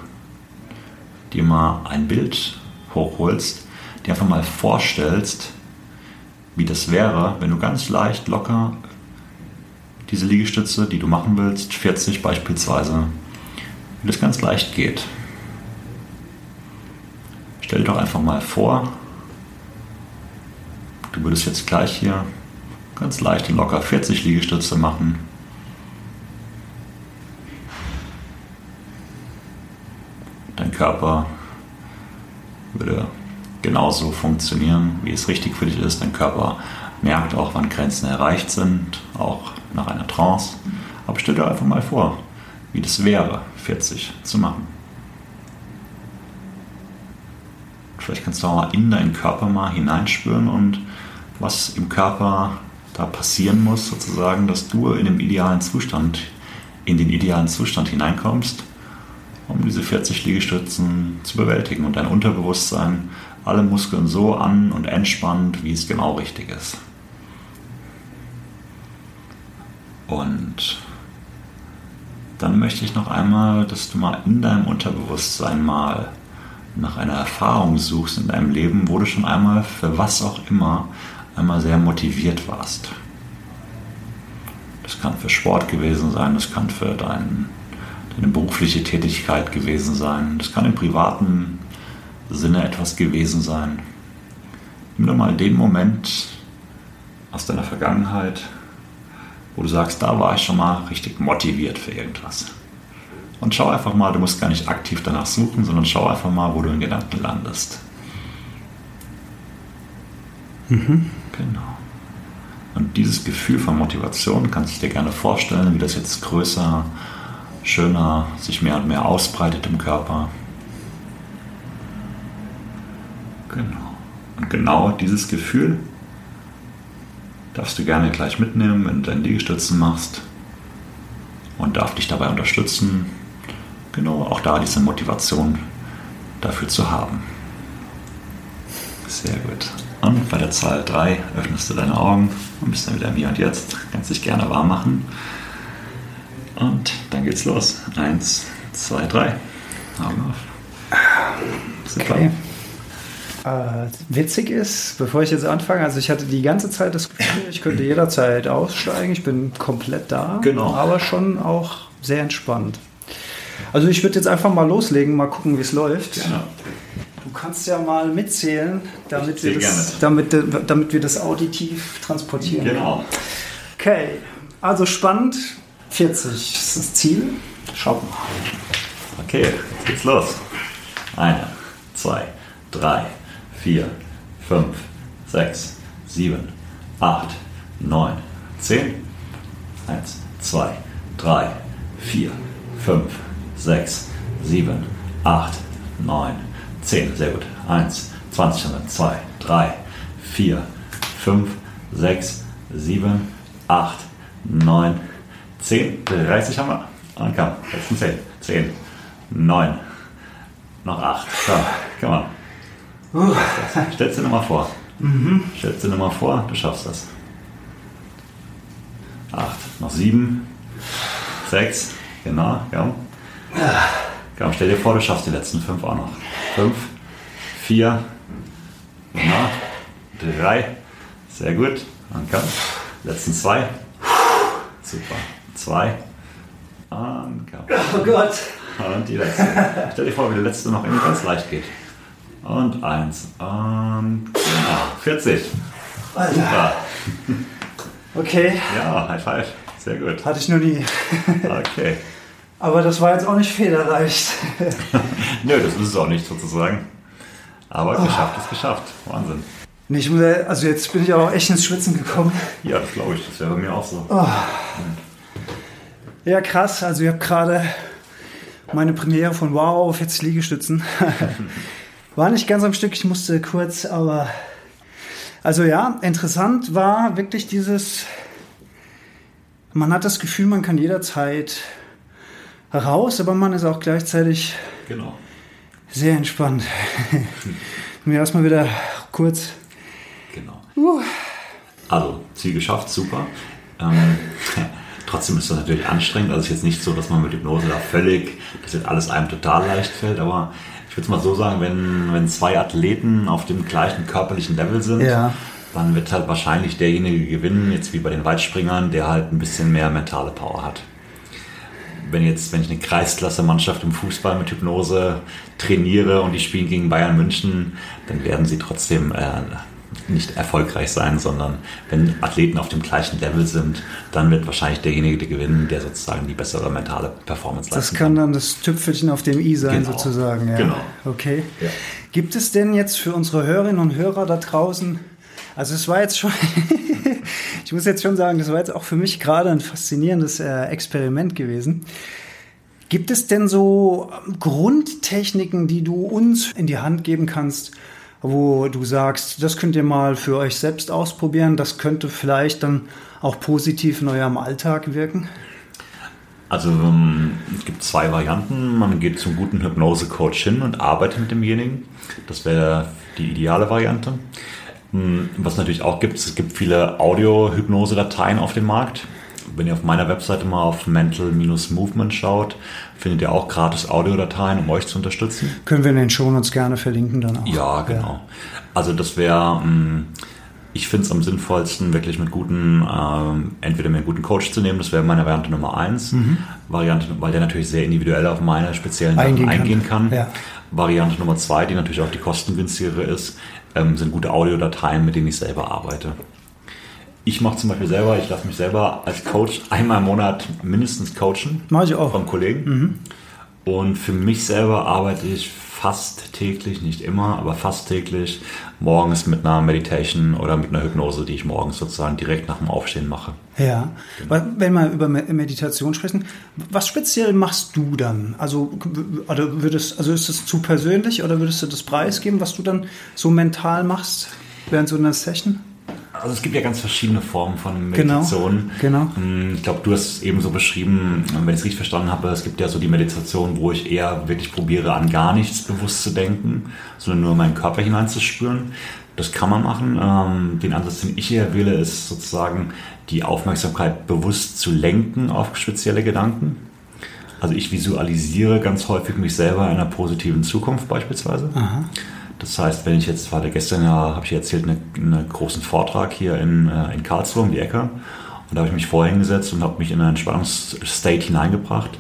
dir mal ein Bild hochholst, dir einfach mal vorstellst, wie das wäre, wenn du ganz leicht locker diese Liegestütze, die du machen willst, 40 beispielsweise, wie das ganz leicht geht. Stell dir doch einfach mal vor, du würdest jetzt gleich hier ganz leicht und locker 40 Liegestütze machen. Dein Körper würde genauso funktionieren, wie es richtig für dich ist. Dein Körper merkt auch, wann Grenzen erreicht sind, auch nach einer Trance. Aber stell dir einfach mal vor, wie das wäre, 40 zu machen. Vielleicht kannst du auch mal in deinen Körper mal hineinspüren und was im Körper da passieren muss, sozusagen, dass du in dem idealen Zustand, in den idealen Zustand hineinkommst, um diese 40 Liegestützen zu bewältigen und dein Unterbewusstsein alle Muskeln so an- und entspannt, wie es genau richtig ist. Und dann möchte ich noch einmal, dass du mal in deinem Unterbewusstsein mal nach einer Erfahrung suchst in deinem Leben, wo du schon einmal für was auch immer einmal sehr motiviert warst. Das kann für Sport gewesen sein, das kann für dein, deine berufliche Tätigkeit gewesen sein, das kann im privaten Sinne etwas gewesen sein. Nimm doch mal den Moment aus deiner Vergangenheit, wo du sagst, da war ich schon mal richtig motiviert für irgendwas. Und schau einfach mal, du musst gar nicht aktiv danach suchen, sondern schau einfach mal, wo du in Gedanken landest. Genau. Und dieses Gefühl von Motivation kannst du dir gerne vorstellen, wie das jetzt größer, schöner, sich mehr und mehr ausbreitet im Körper. Genau. Und genau dieses Gefühl darfst du gerne gleich mitnehmen, wenn du deine Liegestützen machst und darf dich dabei unterstützen, genau auch da diese Motivation dafür zu haben. Sehr gut. Und bei der Zahl 3 öffnest du deine Augen und bist dann wieder im Hier und Jetzt. Kannst dich gerne warm machen. Und dann geht's los. Eins, zwei, drei. Augen auf. Super. Okay. Äh, witzig ist, bevor ich jetzt anfange, also ich hatte die ganze Zeit das Gefühl, ich könnte jederzeit aussteigen. Ich bin komplett da. Genau. Aber schon auch sehr entspannt. Also ich würde jetzt einfach mal loslegen, mal gucken, wie es läuft. Genau. Du kannst ja mal mitzählen, damit wir, das, damit, damit wir das auditiv transportieren. Genau. Okay, also spannend. 40 ist das Ziel. Schauen wir mal. Okay, jetzt geht's los. Eine, zwei, drei, vier, fünf, sechs, sieben, acht, neun, zehn. Eins, zwei, drei, vier, fünf, sechs, sieben, acht, neun, zehn. Sehr gut. Eins, zwanzig, zwei, drei, vier, fünf, sechs, sieben, acht, neun, zehn. 30 haben wir. Und komm, letzten zehn. Zehn, neun, noch acht. So, komm mal. Uh. Stell's dir nochmal vor. Mhm. Stell's dir nochmal vor, du schaffst das. Acht, noch sieben, sechs, genau, komm. Komm, stell dir vor, du schaffst die letzten fünf auch noch. Fünf, vier, genau, drei, sehr gut. Und komm, letzten zwei, super, zwei, und komm. Oh Gott. Und die letzte. Stell dir vor, wie die letzte noch irgendwie ganz leicht geht. Und eins. Und genau. 40. Alter. Super. Okay. Ja, High Five. Sehr gut. Hatte ich noch nie. Okay. Aber das war jetzt auch nicht federleicht. Nö, das ist es auch nicht sozusagen. Aber oh. geschafft ist geschafft. Wahnsinn. Nee, ich muss, also jetzt bin ich auch echt ins Schwitzen gekommen. Ja, das glaube ich. Das wäre bei mir auch so. Oh. Ja, krass. Also ich habe gerade meine Premiere von Wow auf jetzt Liegestützen. war nicht ganz am Stück, ich musste kurz, aber also ja, interessant war wirklich dieses, man hat das Gefühl, man kann jederzeit raus, aber man ist auch gleichzeitig genau. sehr entspannt. Mir erstmal wieder kurz. Genau. Uh. Also, Ziel geschafft, super. Ähm, Trotzdem ist das natürlich anstrengend. Also es ist jetzt nicht so, dass man mit Hypnose da völlig, dass jetzt alles einem total leicht fällt, aber ich würde es mal so sagen, wenn, wenn zwei Athleten auf dem gleichen körperlichen Level sind, ja. dann wird halt wahrscheinlich derjenige gewinnen, jetzt wie bei den Weitspringern, der halt ein bisschen mehr mentale Power hat. Wenn jetzt, wenn ich eine Kreisklasse-Mannschaft im Fußball mit Hypnose trainiere und die spielen gegen Bayern München, dann werden sie trotzdem äh, nicht erfolgreich sein, sondern wenn Athleten auf dem gleichen Level sind, dann wird wahrscheinlich derjenige gewinnen, der sozusagen die bessere mentale Performance leistet. Das kann dann das Tüpfelchen auf dem i sein, genau. sozusagen. Ja. Genau. Okay. Ja. Gibt es denn jetzt für unsere Hörerinnen und Hörer da draußen, also es war jetzt schon, ich muss jetzt schon sagen, das war jetzt auch für mich gerade ein faszinierendes äh, Experiment gewesen. Gibt es denn so Grundtechniken, die du uns in die Hand geben kannst, wo du sagst, das könnt ihr mal für euch selbst ausprobieren, das könnte vielleicht dann auch positiv in eurem Alltag wirken? Also ähm, es gibt zwei Varianten. Man geht zum guten Hypnose-Coach hin und arbeitet mit demjenigen. Das wäre die ideale Variante. Hm, was natürlich auch gibt, es gibt viele Audio-Hypnose-Dateien auf dem Markt. Wenn ihr auf meiner Webseite mal auf Mental-Movement schaut, findet ihr auch gratis Audiodateien, um euch zu unterstützen. Können wir in den Shownotes gerne verlinken dann auch. Ja, genau. Also das wäre, hm, ich finde es am sinnvollsten, wirklich mit guten, ähm, entweder mit einem guten Coach zu nehmen, das wäre meine Variante Nummer eins. Mhm. Variante, weil der natürlich sehr individuell auf meine speziellen Sachen eingehen, eingehen kann. kann. Ja. Variante Nummer zwei, die natürlich auch die kostengünstigere ist, ähm, sind gute Audiodateien, mit denen ich selber arbeite. Ich mache zum Beispiel selber, ich lasse mich selber als Coach einmal im Monat mindestens coachen. Mache ich auch. Vom Kollegen. Mhm. Und für mich selber arbeite ich fast täglich, nicht immer, aber fast täglich morgens mit einer Meditation oder mit einer Hypnose, die ich morgens sozusagen direkt nach dem Aufstehen mache. Ja, genau. wenn wir über Meditation sprechen, was speziell machst du dann? Also, oder würdest, also ist es zu persönlich oder würdest du das preisgeben, was du dann so mental machst während so einer Session? Also es gibt ja ganz verschiedene Formen von Genau, Meditation. genau. Mm, Ich glaube, du hast eben so beschrieben, wenn ich es richtig verstanden habe, es gibt ja so die Meditation, wo ich eher wirklich probiere, an gar nichts bewusst zu denken, sondern nur in meinen Körper hineinzuspüren. Das kann man machen. Ähm, Den Ansatz, den ich hier wähle, ist sozusagen die Aufmerksamkeit bewusst zu lenken auf spezielle Gedanken. Also ich visualisiere ganz häufig mich selber in einer positiven Zukunft beispielsweise. Das heißt, wenn ich jetzt, war gestern ja, habe ich erzählt, einen eine großen Vortrag hier in, äh, in Karlsruhe um die Ecke. Und da habe ich mich vorher hingesetzt und habe mich in einen Entspannungsstate hineingebracht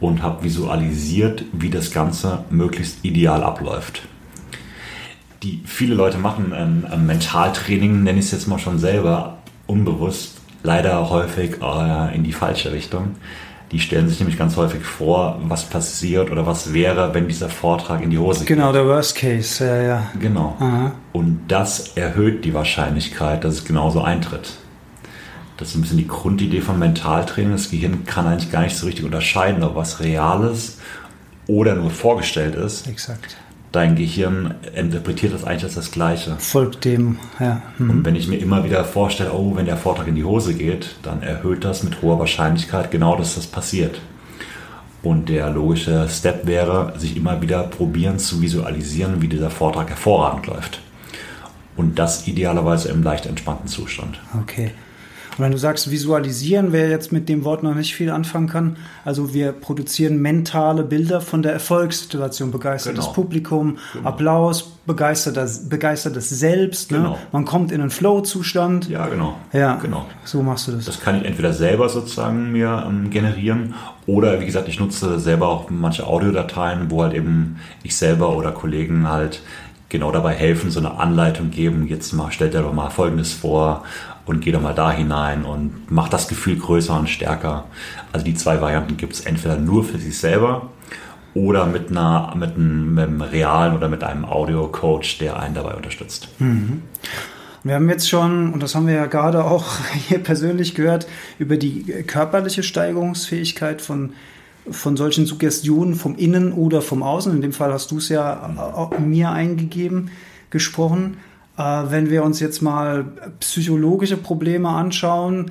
und habe visualisiert, wie das Ganze möglichst ideal abläuft. Die viele Leute machen ähm, ähm, Mentaltraining, nenne ich es jetzt mal schon selber, unbewusst, leider häufig äh, in die falsche Richtung. Die stellen sich nämlich ganz häufig vor, was passiert oder was wäre, wenn dieser Vortrag in die Hose geht. Genau, der Worst Case, ja, ja. Genau. Aha. Und das erhöht die Wahrscheinlichkeit, dass es genauso eintritt. Das ist ein bisschen die Grundidee von Mentaltraining. Das Gehirn kann eigentlich gar nicht so richtig unterscheiden, ob was real ist oder nur vorgestellt ist. Exakt. Dein Gehirn interpretiert das eigentlich als das Gleiche. Folgt dem, ja. Hm. Und wenn ich mir immer wieder vorstelle, oh, wenn der Vortrag in die Hose geht, dann erhöht das mit hoher Wahrscheinlichkeit genau, dass das passiert. Und der logische Step wäre, sich immer wieder probieren zu visualisieren, wie dieser Vortrag hervorragend läuft. Und das idealerweise im leicht entspannten Zustand. Okay. Und wenn du sagst, visualisieren, wer jetzt mit dem Wort noch nicht viel anfangen kann, also wir produzieren mentale Bilder von der Erfolgssituation, begeistertes Genau. Publikum, Genau. Applaus, begeistertes, begeistertes Selbst. Ne? Genau. Man kommt in einen Flow-Zustand. Ja, genau. Ja, genau. so machst du das. Das kann ich entweder selber sozusagen mir ähm, generieren oder wie gesagt, ich nutze selber auch manche Audiodateien, wo halt eben ich selber oder Kollegen halt genau dabei helfen, so eine Anleitung geben. Jetzt mal stellt dir doch mal Folgendes vor und geh doch mal da hinein und mach das Gefühl größer und stärker. Also die zwei Varianten gibt es entweder nur für sich selber oder mit, einer, mit, einem, mit einem realen oder mit einem Audio-Coach, der einen dabei unterstützt. Wir haben jetzt schon, und das haben wir ja gerade auch hier persönlich gehört, über die körperliche Steigerungsfähigkeit von, von solchen Suggestionen vom Innen oder vom Außen. In dem Fall hast du es ja auch mir eingegeben, gesprochen. Äh, wenn wir uns jetzt mal psychologische Probleme anschauen,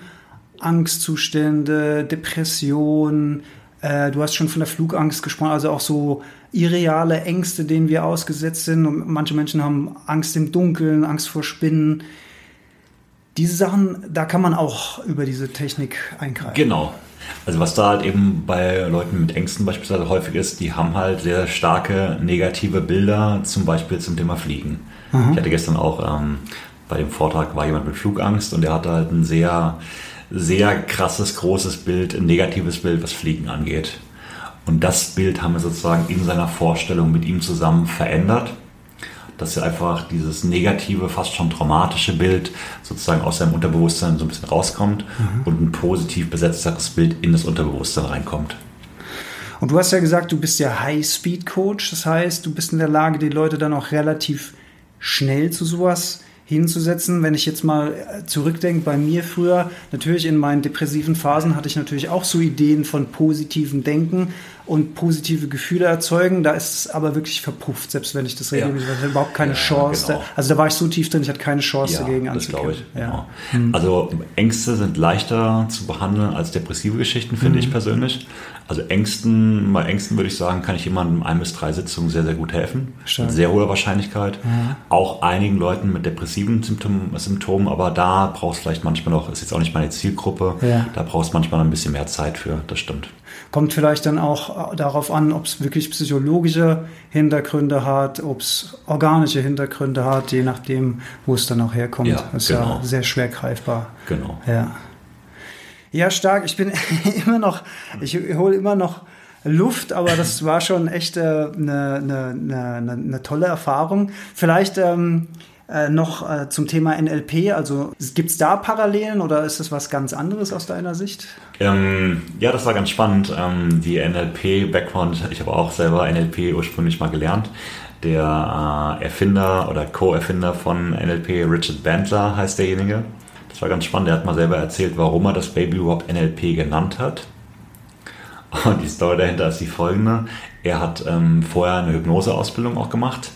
Angstzustände, Depression, äh, du hast schon von der Flugangst gesprochen, also auch so irreale Ängste, denen wir ausgesetzt sind. Und manche Menschen haben Angst im Dunkeln, Angst vor Spinnen. Diese Sachen, da kann man auch über diese Technik eingreifen. Genau. Also was da halt eben bei Leuten mit Ängsten beispielsweise häufig ist, die haben halt sehr starke negative Bilder, zum Beispiel zum Thema Fliegen. Ich hatte gestern auch ähm, bei dem Vortrag war jemand mit Flugangst und der hatte halt ein sehr, sehr krasses, großes Bild, ein negatives Bild, was Fliegen angeht. Und das Bild haben wir sozusagen in seiner Vorstellung mit ihm zusammen verändert dass er einfach dieses negative, fast schon traumatische Bild sozusagen aus seinem Unterbewusstsein so ein bisschen rauskommt und ein positiv besetzteres Bild in das Unterbewusstsein reinkommt. Und du hast ja gesagt, du bist ja High-Speed-Coach. Das heißt, du bist in der Lage, die Leute dann auch relativ schnell zu sowas hinzusetzen. Wenn ich jetzt mal äh, zurückdenke bei mir früher, natürlich in meinen depressiven Phasen hatte ich natürlich auch so Ideen von positivem Denken und positive Gefühle erzeugen. Da ist es aber wirklich verpufft, selbst wenn ich das regelmäßig, ich hatte überhaupt keine Ja, Chance. genau. Also da war ich so tief drin, ich hatte keine Chance dagegen das glaube ich. anzukämpfen. Ja. Genau. Also Ängste sind leichter zu behandeln als depressive Geschichten, finde Mhm. ich persönlich. Also Ängsten, bei Ängsten würde ich sagen, kann ich jemandem ein bis drei Sitzungen sehr, sehr gut helfen. Stark. Mit sehr hoher Wahrscheinlichkeit. Auch einigen Leuten mit depressiven Symptomen, Symptomen, aber da brauchst du vielleicht manchmal noch, ist jetzt auch nicht meine Zielgruppe, Ja. da brauchst du manchmal ein bisschen mehr Zeit für, das stimmt. Kommt vielleicht dann auch darauf an, ob es wirklich psychologische Hintergründe hat, ob es organische Hintergründe hat, je nachdem, wo es dann auch herkommt. Ja, ist genau. ja sehr schwer greifbar. Genau. Ja. Ja, stark. Ich bin immer noch, ich hole immer noch Luft, aber das war schon echt äh, eine, eine, eine, eine tolle Erfahrung. Vielleicht ähm, äh, noch äh, zum Thema NLP. Also gibt es da Parallelen oder ist das was ganz anderes aus deiner Sicht? Ähm, ja, das war ganz spannend. Ähm, die NLP-Background, ich habe auch selber NLP ursprünglich mal gelernt. Der äh, Erfinder oder Co-Erfinder von NLP, Richard Bandler, heißt derjenige. Das war ganz spannend. Er hat mal selber erzählt, warum er das Baby überhaupt NLP genannt hat. Und die Story dahinter ist die folgende. Er hat ähm, vorher eine Hypnoseausbildung auch gemacht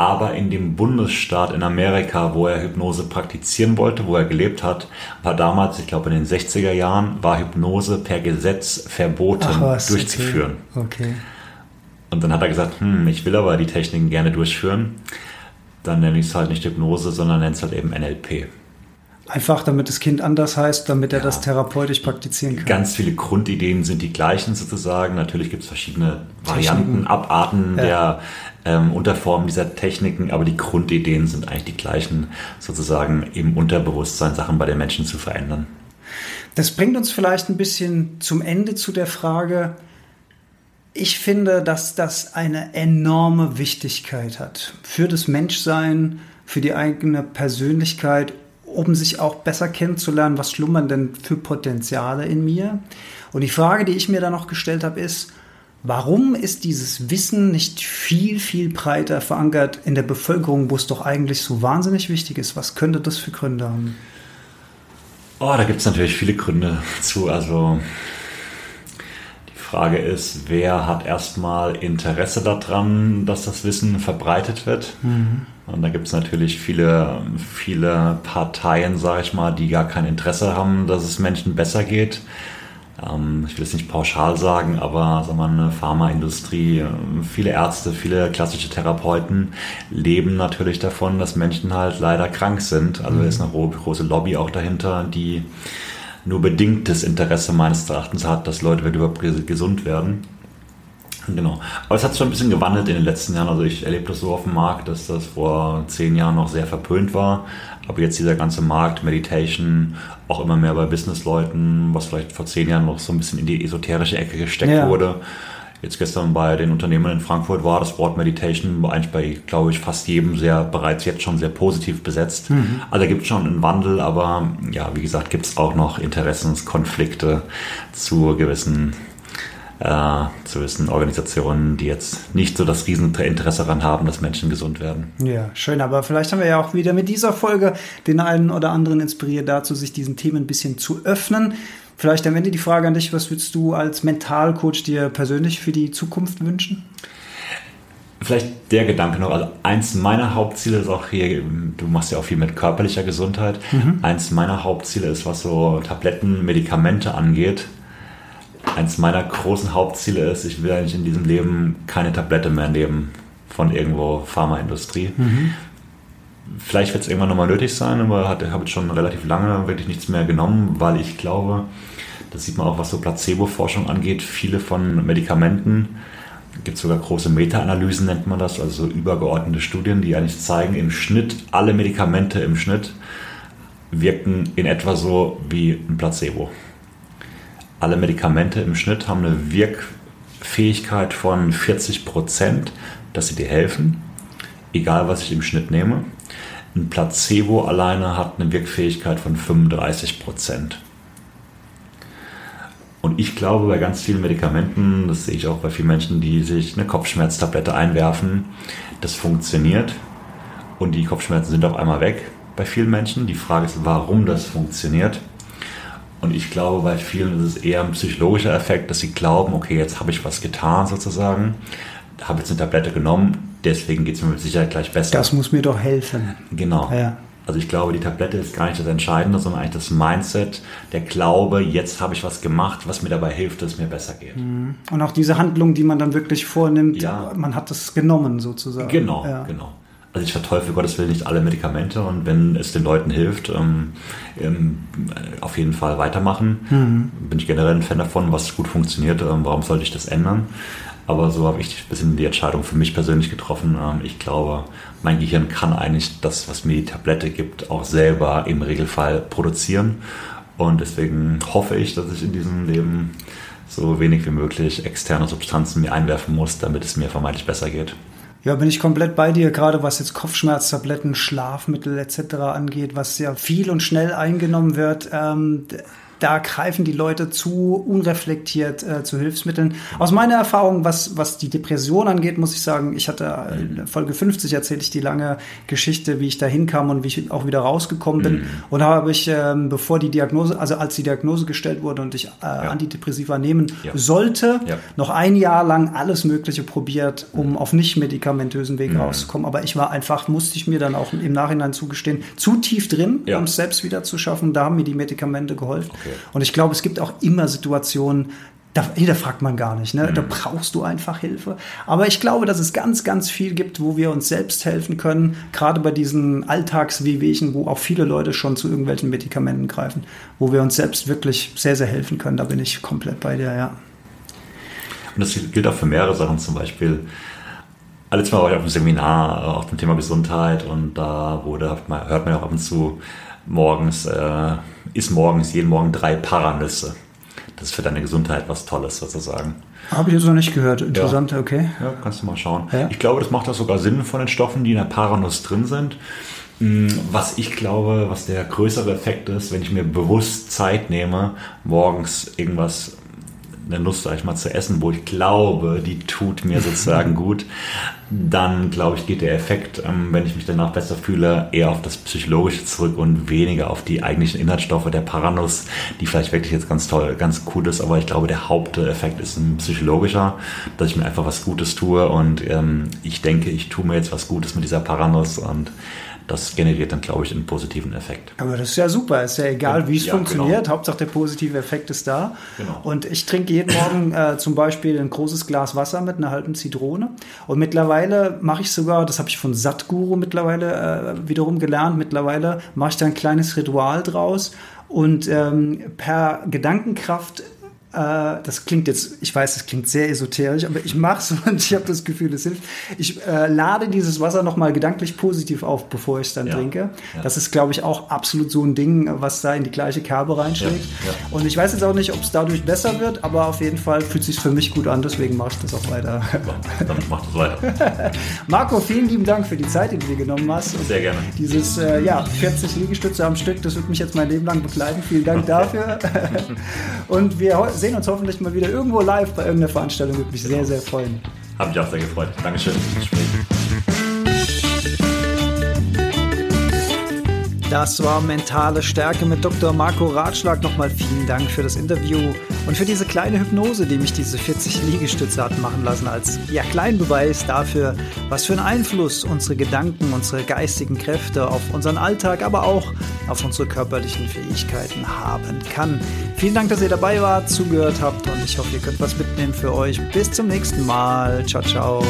aber in dem Bundesstaat in Amerika, wo er Hypnose praktizieren wollte, wo er gelebt hat, war damals, ich glaube in den 60er Jahren, war Hypnose per Gesetz verboten Ach was, durchzuführen. Okay. okay. Und dann hat er gesagt, hm, ich will aber die Techniken gerne durchführen. Dann nenne ich es halt nicht Hypnose, sondern nenne es halt eben NLP. Einfach, damit das Kind anders heißt, damit er ja. das therapeutisch praktizieren kann. Ganz viele Grundideen sind die gleichen sozusagen. Natürlich gibt es verschiedene Varianten, Abarten ja. der ähm, Unterformen dieser Techniken, aber die Grundideen sind eigentlich die gleichen, sozusagen im Unterbewusstsein Sachen bei den Menschen zu verändern. Das bringt uns vielleicht ein bisschen zum Ende zu der Frage, ich finde, dass das eine enorme Wichtigkeit hat für das Menschsein, für die eigene Persönlichkeit, um sich auch besser kennenzulernen, was schlummern denn für Potenziale in mir. Und die Frage, die ich mir da noch gestellt habe, ist, warum ist dieses Wissen nicht viel, viel breiter verankert in der Bevölkerung, wo es doch eigentlich so wahnsinnig wichtig ist? Was könnte das für Gründe haben? Oh, da gibt es natürlich viele Gründe zu. Also Frage ist, wer hat erstmal Interesse daran, dass das Wissen verbreitet wird? Mhm. Und da gibt es natürlich viele, viele Parteien, sage ich mal, die gar kein Interesse haben, dass es Menschen besser geht. Ähm, ich will es nicht pauschal sagen, aber sagen wir, eine Pharmaindustrie, viele Ärzte, viele klassische Therapeuten leben natürlich davon, dass Menschen halt leider krank sind. Also mhm. ist eine große Lobby auch dahinter, die nur bedingtes Interesse meines Erachtens hat, dass Leute überhaupt gesund werden. Genau. Aber es hat sich schon ein bisschen gewandelt in den letzten Jahren. Also ich erlebe das so auf dem Markt, dass das vor zehn Jahren noch sehr verpönt war. Aber jetzt dieser ganze Markt, Meditation, auch immer mehr bei Businessleuten, was vielleicht vor zehn Jahren noch so ein bisschen in die esoterische Ecke gesteckt ja. wurde, jetzt gestern bei den Unternehmern in Frankfurt war das Wort Meditation eigentlich bei, glaube ich, fast jedem sehr bereits jetzt schon sehr positiv besetzt. Mhm. Also da gibt es schon einen Wandel, aber ja, wie gesagt, gibt es auch noch Interessenskonflikte zu gewissen äh, zu gewissen Organisationen, die jetzt nicht so das Rieseninteresse daran haben, dass Menschen gesund werden. Ja, schön. Aber vielleicht haben wir ja auch wieder mit dieser Folge den einen oder anderen inspiriert dazu, sich diesen Themen ein bisschen zu öffnen. Vielleicht am Ende die Frage an dich, was würdest du als Mentalcoach dir persönlich für die Zukunft wünschen? Vielleicht der Gedanke noch, also eins meiner Hauptziele ist auch hier, du machst ja auch viel mit körperlicher Gesundheit. Mhm. Eins meiner Hauptziele ist, was so Tabletten, Medikamente angeht. Eins meiner großen Hauptziele ist, ich will eigentlich in diesem Leben keine Tablette mehr nehmen von irgendwo Pharmaindustrie. Mhm. Vielleicht wird es irgendwann nochmal nötig sein, aber ich habe jetzt schon relativ lange wirklich nichts mehr genommen, weil ich glaube, das sieht man auch, was so Placebo-Forschung angeht. Viele von Medikamenten, gibt es sogar große Meta-Analysen, nennt man das, also so übergeordnete Studien, die eigentlich zeigen, im Schnitt, alle Medikamente im Schnitt wirken in etwa so wie ein Placebo. Alle Medikamente im Schnitt haben eine Wirkfähigkeit von 40 Prozent, dass sie dir helfen, egal was ich im Schnitt nehme. Ein Placebo alleine hat eine Wirkfähigkeit von 35 Prozent. Und ich glaube, bei ganz vielen Medikamenten, das sehe ich auch bei vielen Menschen, die sich eine Kopfschmerztablette einwerfen, das funktioniert. Und die Kopfschmerzen sind auf einmal weg bei vielen Menschen. Die Frage ist, warum das funktioniert. Und ich glaube, bei vielen ist es eher ein psychologischer Effekt, dass sie glauben, okay, jetzt habe ich was getan sozusagen, habe jetzt eine Tablette genommen, deswegen geht es mir mit Sicherheit gleich besser. Das muss mir doch helfen. Genau. Ja. Also ich glaube, die Tablette ist gar nicht das Entscheidende, sondern eigentlich das Mindset, der Glaube, jetzt habe ich was gemacht, was mir dabei hilft, dass es mir besser geht. Mhm. Und auch diese Handlung, die man dann wirklich vornimmt, ja. man hat das genommen sozusagen. Genau, ja. genau. Also ich verteufel Gottes Willen nicht alle Medikamente und wenn es den Leuten hilft, ähm, ähm, auf jeden Fall weitermachen. Mhm. Bin ich generell ein Fan davon, was gut funktioniert, ähm, warum sollte ich das ändern? Aber so habe ich ein bisschen die Entscheidung für mich persönlich getroffen. Ähm, ich glaube, mein Gehirn kann eigentlich das, was mir die Tablette gibt, auch selber im Regelfall produzieren. Und deswegen hoffe ich, dass ich in diesem Leben so wenig wie möglich externe Substanzen mir einwerfen muss, damit es mir vermeintlich besser geht. Ja, bin ich komplett bei dir, gerade was jetzt Kopfschmerztabletten, Schlafmittel etc. angeht, was ja viel und schnell eingenommen wird. Ähm, da greifen die Leute zu unreflektiert äh, zu Hilfsmitteln. Aus meiner Erfahrung, was, was die Depression angeht, muss ich sagen, ich hatte in Folge 50 erzähle ich die lange Geschichte, wie ich da hinkam und wie ich auch wieder rausgekommen bin. Mhm. Und habe ich, ähm, bevor die Diagnose, also als die Diagnose gestellt wurde und ich äh, ja. Antidepressiva nehmen ja. sollte, ja. noch ein Jahr lang alles Mögliche probiert, um auf nicht medikamentösen Weg mhm. rauszukommen. Aber ich war einfach, musste ich mir dann auch im Nachhinein zugestehen, zu tief drin, um es selbst wieder zu schaffen. Da haben mir die Medikamente geholfen. Okay. Und ich glaube, es gibt auch immer Situationen, da hinterfragt man gar nicht. Ne? Mhm. Da brauchst du einfach Hilfe. Aber ich glaube, dass es ganz, ganz viel gibt, wo wir uns selbst helfen können. Gerade bei diesen Alltagswehwehchen, wo auch viele Leute schon zu irgendwelchen Medikamenten greifen, wo wir uns selbst wirklich sehr, sehr helfen können. Da bin ich komplett bei dir, ja. Und das gilt auch für mehrere Sachen. Zum Beispiel, alles Mal war ich auf einem Seminar auf dem Thema Gesundheit und da wurde, hört man ja auch ab und zu morgens, äh, ist morgens jeden Morgen drei Paranüsse das ist für deine Gesundheit was Tolles sozusagen. Habe ich jetzt noch nicht gehört. Interessant, ja. okay. Ja, kannst du mal schauen. Ja. Ich glaube, das macht auch sogar Sinn von den Stoffen, die in der Paranuss drin sind. Hm, was ich glaube, was der größere Effekt ist, wenn ich mir bewusst Zeit nehme, morgens irgendwas eine Nuss, sag ich mal, zu essen, wo ich glaube, die tut mir sozusagen gut, dann glaube ich, geht der Effekt, ähm, wenn ich mich danach besser fühle, eher auf das Psychologische zurück und weniger auf die eigentlichen Inhaltsstoffe. Der Paranuss, die vielleicht wirklich jetzt ganz toll, ganz cool ist, aber ich glaube, der Haupteffekt ist ein psychologischer, dass ich mir einfach was Gutes tue und ähm, ich denke, ich tue mir jetzt was Gutes mit dieser Paranuss und das generiert dann, glaube ich, einen positiven Effekt. Aber das ist ja super. Ist ja egal, wie es ja, funktioniert. Genau. Hauptsache der positive Effekt ist da. Genau. Und ich trinke jeden Morgen äh, zum Beispiel ein großes Glas Wasser mit einer halben Zitrone. Und mittlerweile mache ich sogar, das habe ich von Satguru mittlerweile äh, wiederum gelernt, mittlerweile mache ich da ein kleines Ritual draus. Und ähm, per Gedankenkraft das klingt jetzt, ich weiß, das klingt sehr esoterisch, aber ich mache es und ich habe das Gefühl, es hilft. Ich äh, lade dieses Wasser nochmal gedanklich positiv auf, bevor ich es dann ja. trinke. Ja. Das ist, glaube ich, auch absolut so ein Ding, was da in die gleiche Kerbe reinschlägt. Ja. Und ich weiß jetzt auch nicht, ob es dadurch besser wird, aber auf jeden Fall fühlt es sich für mich gut an, deswegen mache ich das auch weiter. Dann mach das weiter. Marco, vielen lieben Dank für die Zeit, die du dir genommen hast. Sehr gerne. Dieses äh, ja, 40 Liegestütze am Stück, das wird mich jetzt mein Leben lang begleiten. Vielen Dank dafür. und wir sehen uns hoffentlich mal wieder irgendwo live bei irgendeiner Veranstaltung. Würde mich sehr, sehr freuen. Habe mich auch sehr gefreut. Dankeschön Gespräch. Das war mentale Stärke mit Dr. Marco Ratschlag. Nochmal vielen Dank für das Interview und für diese kleine Hypnose, die mich diese 40 Liegestütze hat machen lassen, als ja, kleinen Beweis dafür, was für einen Einfluss unsere Gedanken, unsere geistigen Kräfte auf unseren Alltag, aber auch auf unsere körperlichen Fähigkeiten haben kann. Vielen Dank, dass ihr dabei wart, zugehört habt und ich hoffe, ihr könnt was mitnehmen für euch. Bis zum nächsten Mal. Ciao, ciao.